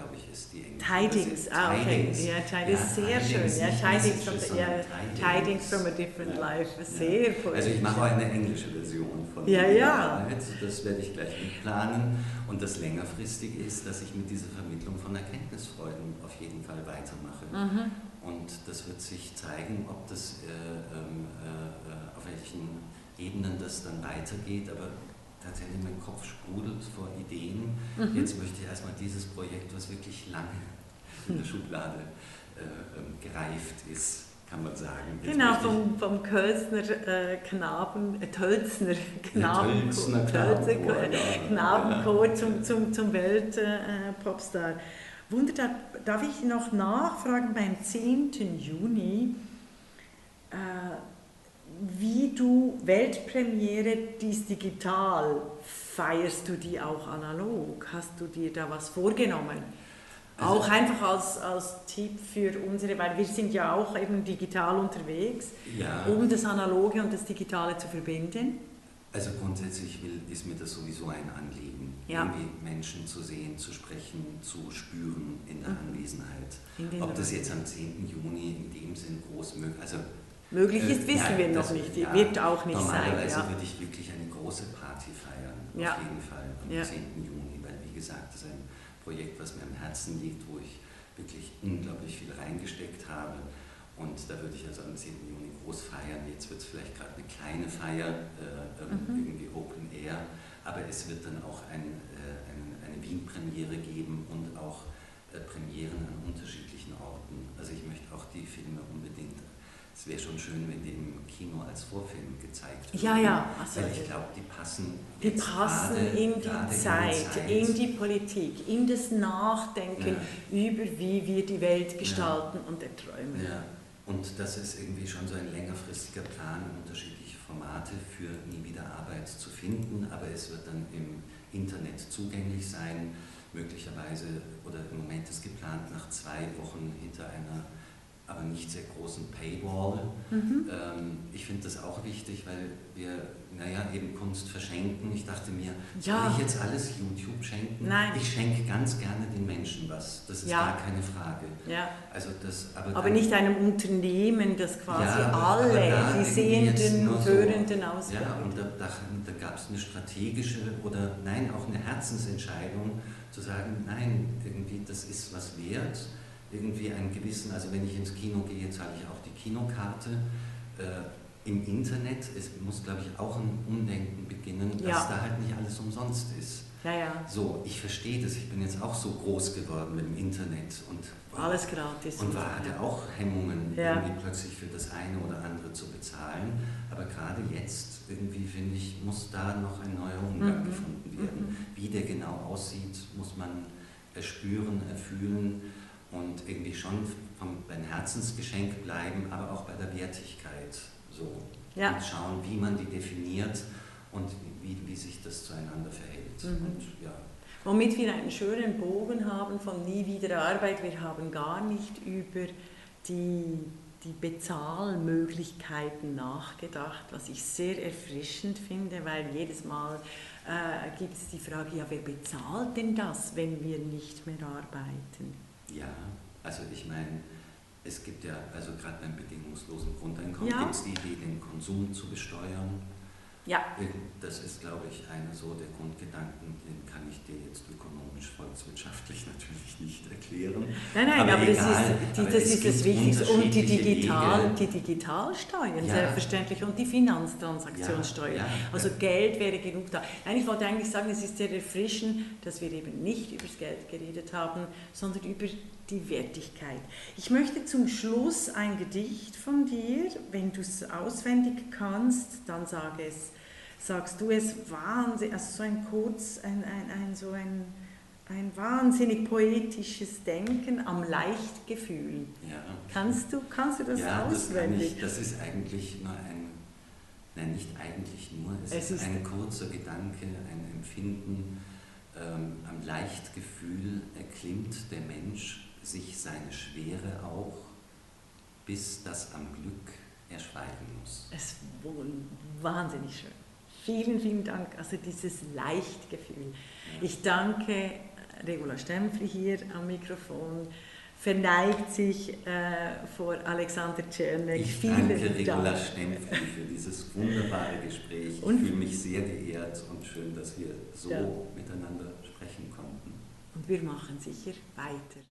Glaube ich, ist die englische Tidings, ah, okay. Tidings. Ja, Tidings ja, sehr Tidings, schön. Ja, Tidings, from, the, yeah, tidings from a different ja. life. Sehr ja. Also ich mache auch eine englische Version von ja, ja. Das werde ich gleich mitplanen. Und das längerfristige ist, dass ich mit dieser Vermittlung von Erkenntnisfreuden auf jeden Fall weitermache. Mhm. Und das wird sich zeigen, ob das äh, ähm, äh, auf welchen Ebenen das dann weitergeht. Aber tatsächlich mein Kopf sprudelt vor Ideen. Mhm. Jetzt möchte ich erstmal dieses Projekt, was wirklich lange in der Schublade äh, ähm, gereift ist, kann man sagen. Jetzt genau, vom, vom Kölzner äh, Knaben, äh, Tölzner Knaben, ja, Knabenchor, Knabenchor ja. zum, zum, zum Weltpopstar. Äh, Wunderbar, darf ich noch nachfragen beim 10. Juni? Wie du Weltpremiere, die ist digital, feierst du die auch analog? Hast du dir da was vorgenommen? Also auch einfach als, als Tipp für unsere, weil wir sind ja auch eben digital unterwegs, ja. um das Analoge und das Digitale zu verbinden. Also grundsätzlich will, ist mir das sowieso ein Anliegen, ja. irgendwie Menschen zu sehen, zu sprechen, zu spüren in der mhm. Anwesenheit. In Ob das jetzt am 10. Juni in dem Sinn groß möglich also Möglich ist, wissen Nein, wir noch das, nicht. Ja, wird auch nicht normalerweise sein. Normalerweise würde ich wirklich eine große Party feiern, ja. auf jeden Fall, am ja. 10. Juni, weil wie gesagt, das ist ein Projekt, was mir am Herzen liegt, wo ich wirklich unglaublich viel reingesteckt habe. Und da würde ich also am 10. Juni groß feiern. Jetzt wird es vielleicht gerade eine kleine Feier, äh, ähm, mhm. irgendwie Open Air, aber es wird dann auch ein, äh, ein, eine Wien-Premiere geben und auch äh, Premieren an unterschiedlichen Orten. Also ich möchte auch die Filme es wäre schon schön, wenn die im Kino als Vorfilm gezeigt werden. Ja, ja. Also, Weil ich glaube, die passen, die passen gerade, in, die Zeit, in, Zeit, in die Politik, in das Nachdenken ja. über, wie wir die Welt gestalten ja. und erträumen. Ja. Und das ist irgendwie schon so ein längerfristiger Plan, unterschiedliche Formate für nie wieder Arbeit zu finden, aber es wird dann im Internet zugänglich sein, möglicherweise, oder im Moment ist geplant, nach zwei Wochen hinter einer aber nicht sehr großen Paywall. Mhm. Ähm, ich finde das auch wichtig, weil wir, naja, eben Kunst verschenken. Ich dachte mir, ja. soll ich jetzt alles YouTube schenken? Nein. Ich schenke ganz gerne den Menschen was, das ist ja. gar keine Frage. Ja. Also das, aber, aber dann, nicht einem Unternehmen, das quasi ja, aber, alle, aber die Sehenden, Hörenden so. Ja, und da, da, da gab es eine strategische oder nein, auch eine Herzensentscheidung, zu sagen, nein, irgendwie das ist was wert irgendwie einen gewissen, also wenn ich ins Kino gehe, zahle ich auch die Kinokarte. Äh, Im Internet es muss, glaube ich, auch ein Umdenken beginnen, dass ja. da halt nicht alles umsonst ist. Ja, ja. So, ich verstehe das. Ich bin jetzt auch so groß geworden mit dem Internet und alles gratis. Und war, hatte auch Hemmungen, irgendwie plötzlich für das eine oder andere zu bezahlen. Aber gerade jetzt, irgendwie finde ich, muss da noch ein neuer Umgang mhm. gefunden werden. Mhm. Wie der genau aussieht, muss man erspüren, erfühlen und irgendwie schon vom, beim Herzensgeschenk bleiben, aber auch bei der Wertigkeit so. Ja. Und schauen, wie man die definiert und wie, wie sich das zueinander verhält. Mhm. Und, ja. Womit wir einen schönen Bogen haben von nie wieder Arbeit. Wir haben gar nicht über die, die Bezahlmöglichkeiten nachgedacht, was ich sehr erfrischend finde, weil jedes Mal äh, gibt es die Frage, ja, wer bezahlt denn das, wenn wir nicht mehr arbeiten? Ja, also ich meine, es gibt ja, also gerade beim bedingungslosen Grundeinkommen ja. gibt es die Idee, den Konsum zu besteuern. Ja. Das ist, glaube ich, einer so der Grundgedanken, den kann ich dir jetzt ökonomisch, volkswirtschaftlich natürlich nicht erklären. Nein, nein, aber, aber egal, das ist, die, das, ist das Wichtigste. Und die, Digital, die Digitalsteuern, ja. selbstverständlich, und die Finanztransaktionssteuer. Ja, ja, also Geld wäre genug da. Nein, ich wollte eigentlich sagen, es ist sehr erfrischend, dass wir eben nicht über das Geld geredet haben, sondern über die Wertigkeit. Ich möchte zum Schluss ein Gedicht von dir, wenn du es auswendig kannst, dann sag es, sagst du es wahnsinnig, also so ein kurz, ein, ein, ein, so ein, ein wahnsinnig poetisches Denken am Leichtgefühl. Ja. Kannst, du, kannst du das ja, auswendig? Das, ich, das ist eigentlich nur ein, nein, nicht eigentlich nur, es, es ist, ist ein kurzer Gedanke, ein Empfinden. Ähm, am Leichtgefühl erklimmt der Mensch sich seine Schwere auch, bis das am Glück erschweigen muss. Es ist wahnsinnig schön. Vielen, vielen Dank. Also dieses Leichtgefühl. Ja. Ich danke Regula Stempfli hier am Mikrofon verneigt sich äh, vor Alexander Czernek. Ich Vielen danke Regula Dank. Stempfli für dieses wunderbare Gespräch. Und ich fühle mich sehr geehrt und schön, dass wir so ja. miteinander sprechen konnten. Und wir machen sicher weiter.